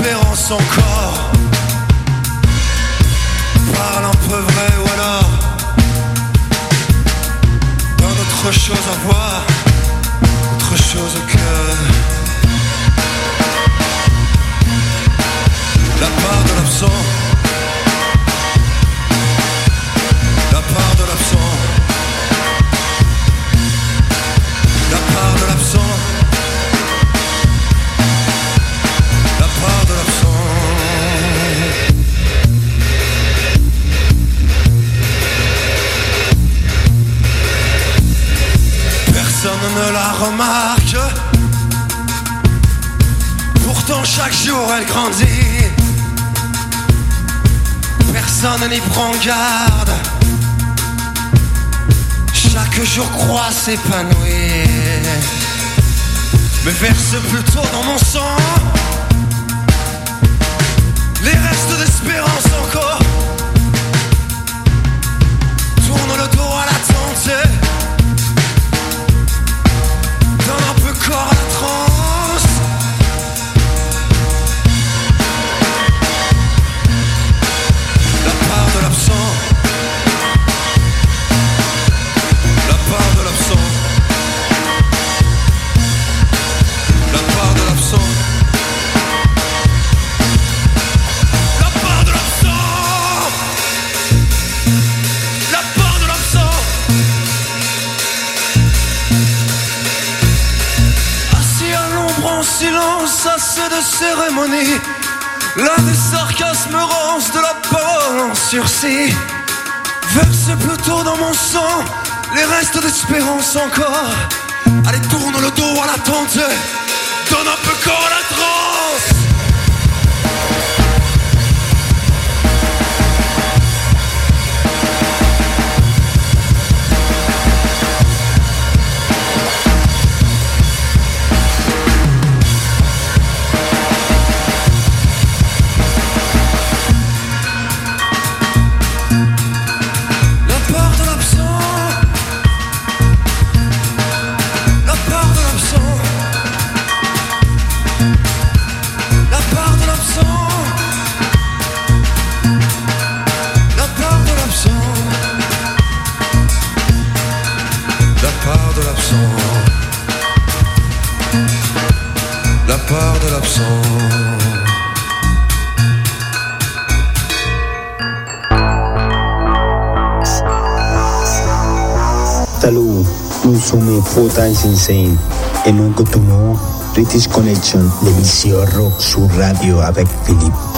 Speaker 19: Restes d'espérance encore. Parle un peu vrai ou alors dans autre chose à voir, autre chose que la part de l'absent, remarque. Pourtant chaque jour elle grandit. Personne n'y prend garde. Chaque jour croit s'épanouir. Mais verse plutôt dans mon sang les restes d'espérance encore. Tourne le dos à l'attente. Donne un Là des sarcasmes rances, de la parole en sursis. Verse plutôt dans mon sang les restes d'espérance encore. Allez, tourne le dos à l'attente. Donne un peu corps à la
Speaker 20: Insane et nous continuons British Connection, l'émission rock sur radio avec Philippe.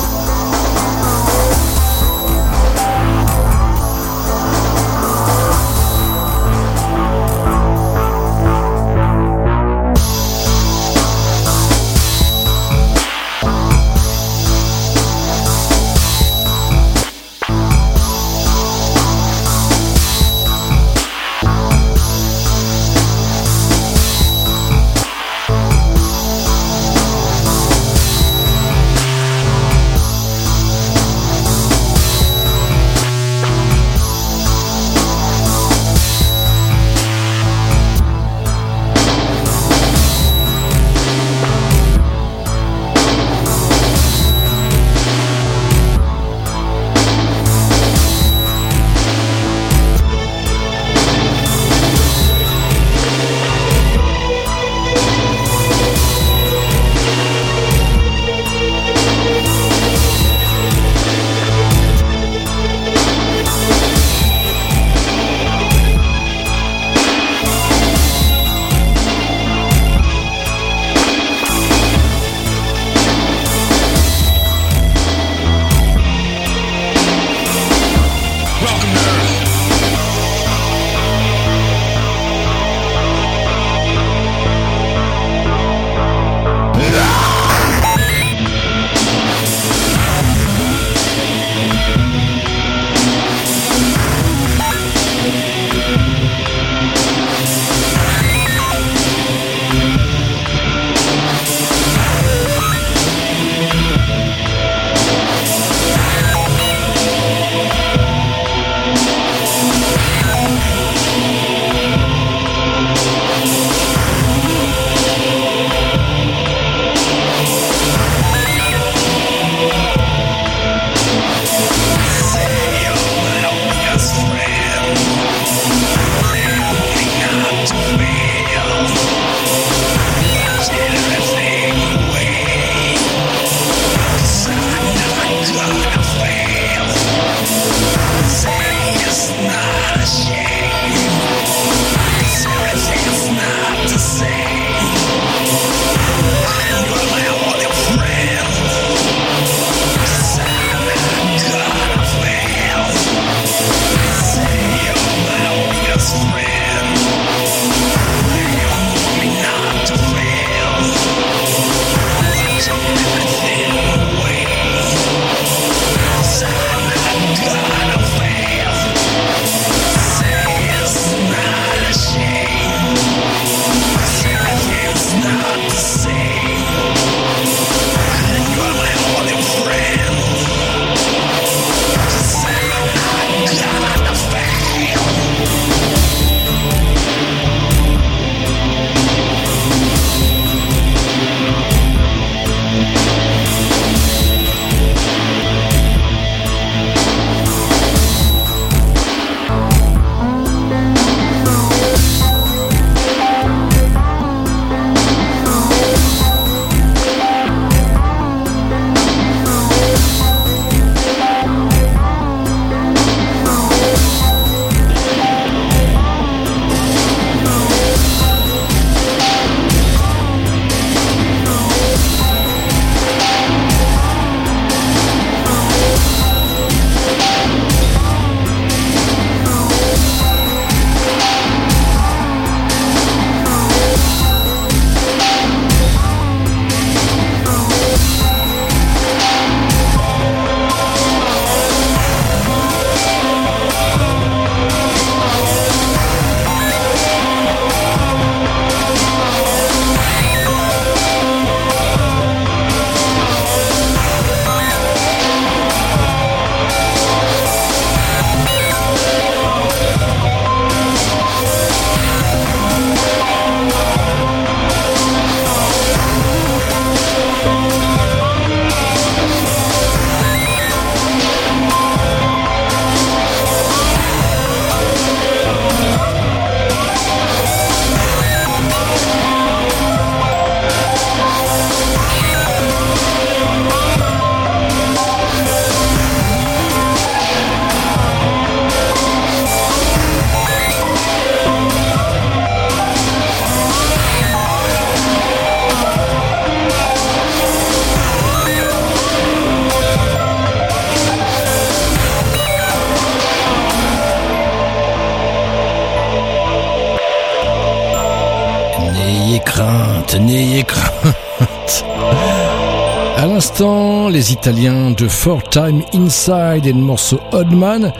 Speaker 6: Les Italiens de Four Time Inside et le morceau Oddman.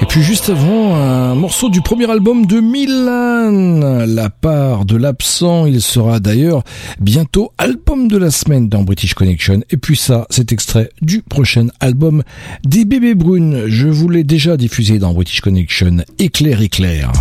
Speaker 6: Et puis juste avant, un morceau du premier album de Milan. La part de l'absent, il sera d'ailleurs bientôt album de la semaine dans British Connection. Et puis ça, c'est extrait du prochain album des Bébés Brunes. Je vous l'ai déjà diffusé dans British Connection. Éclair. Éclair,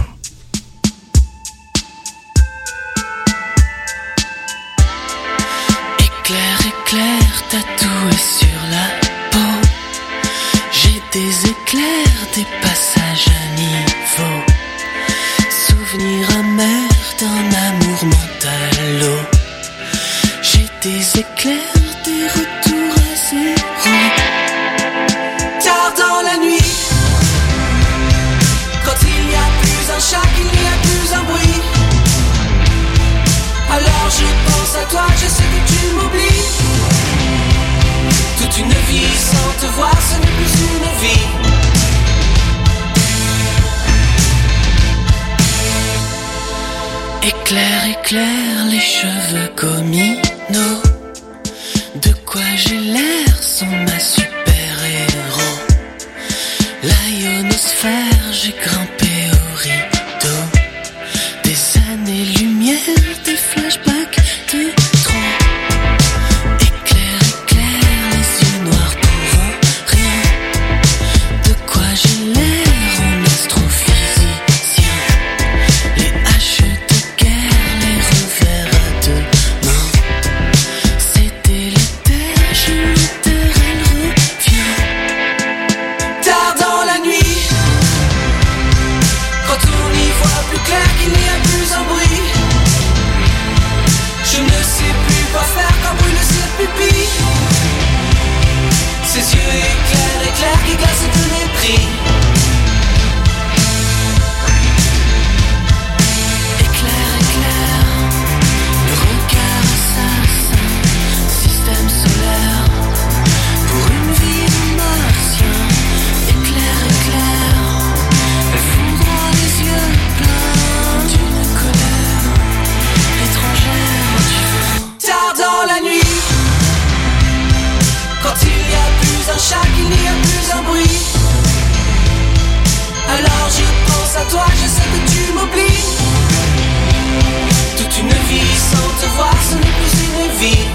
Speaker 9: voir, ce n'est plus une vie.
Speaker 21: Éclair, éclair, les cheveux communaux. De quoi j'ai l'air sans ma super-héros. La ionosphère, j'ai grimpé
Speaker 9: chat, qu'il n'y a plus un bruit. Alors je pense à toi, je sais que tu m'oublies. Toute une vie sans te voir, ce n'est plus une vie.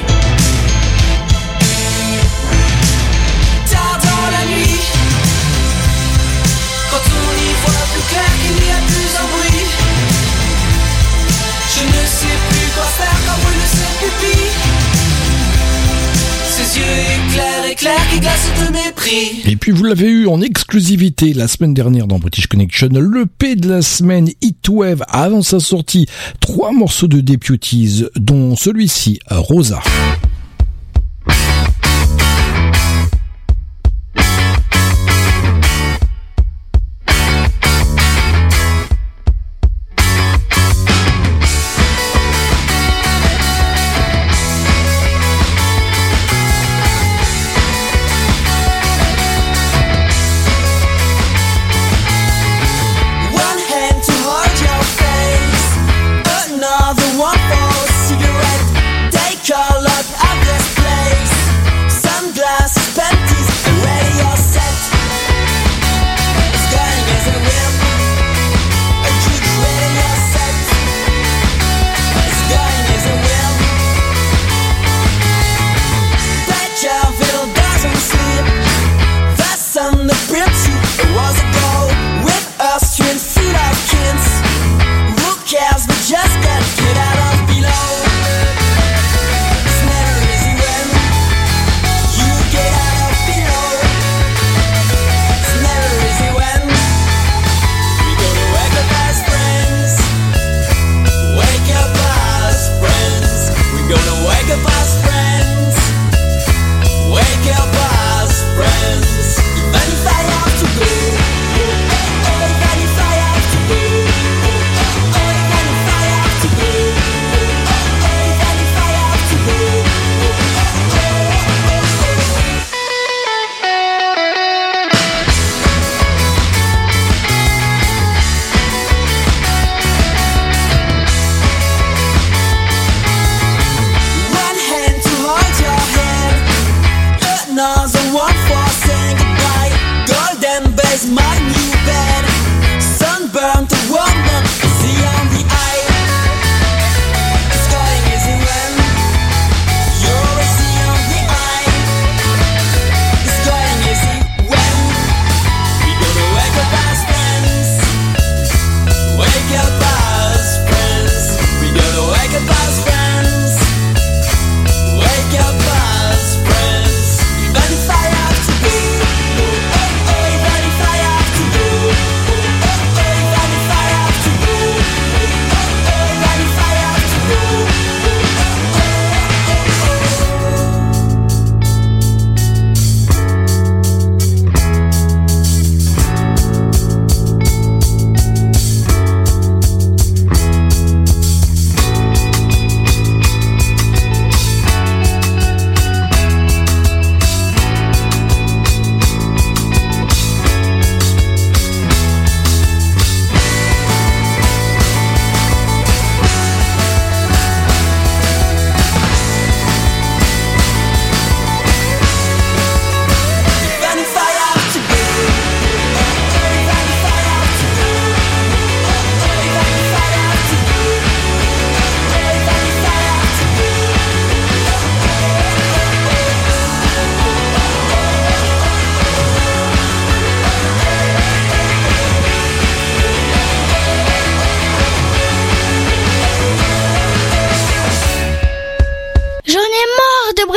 Speaker 9: Tard dans la nuit, quand on y voit plus clair qu'il n'y a plus un bruit. Je ne sais plus quoi faire quand brûle ses
Speaker 6: Et puis vous l'avez eu en exclusivité la semaine dernière dans British Connection, le P de la semaine Heatwave avant sa sortie, trois morceaux de Deputies, dont celui-ci, Rosa.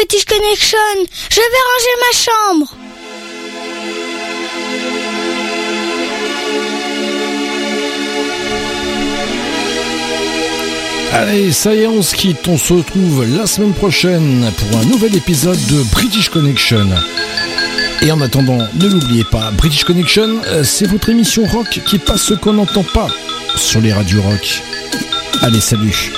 Speaker 22: British Connection. Je vais ranger ma chambre.
Speaker 6: Allez, ça y est, on se quitte. On se retrouve la semaine prochaine pour un nouvel épisode de British Connection. Et en attendant, ne l'oubliez pas, British Connection, euh, c'est votre émission rock qui passe ce qu'on n'entend pas sur les radios rock. Allez, salut.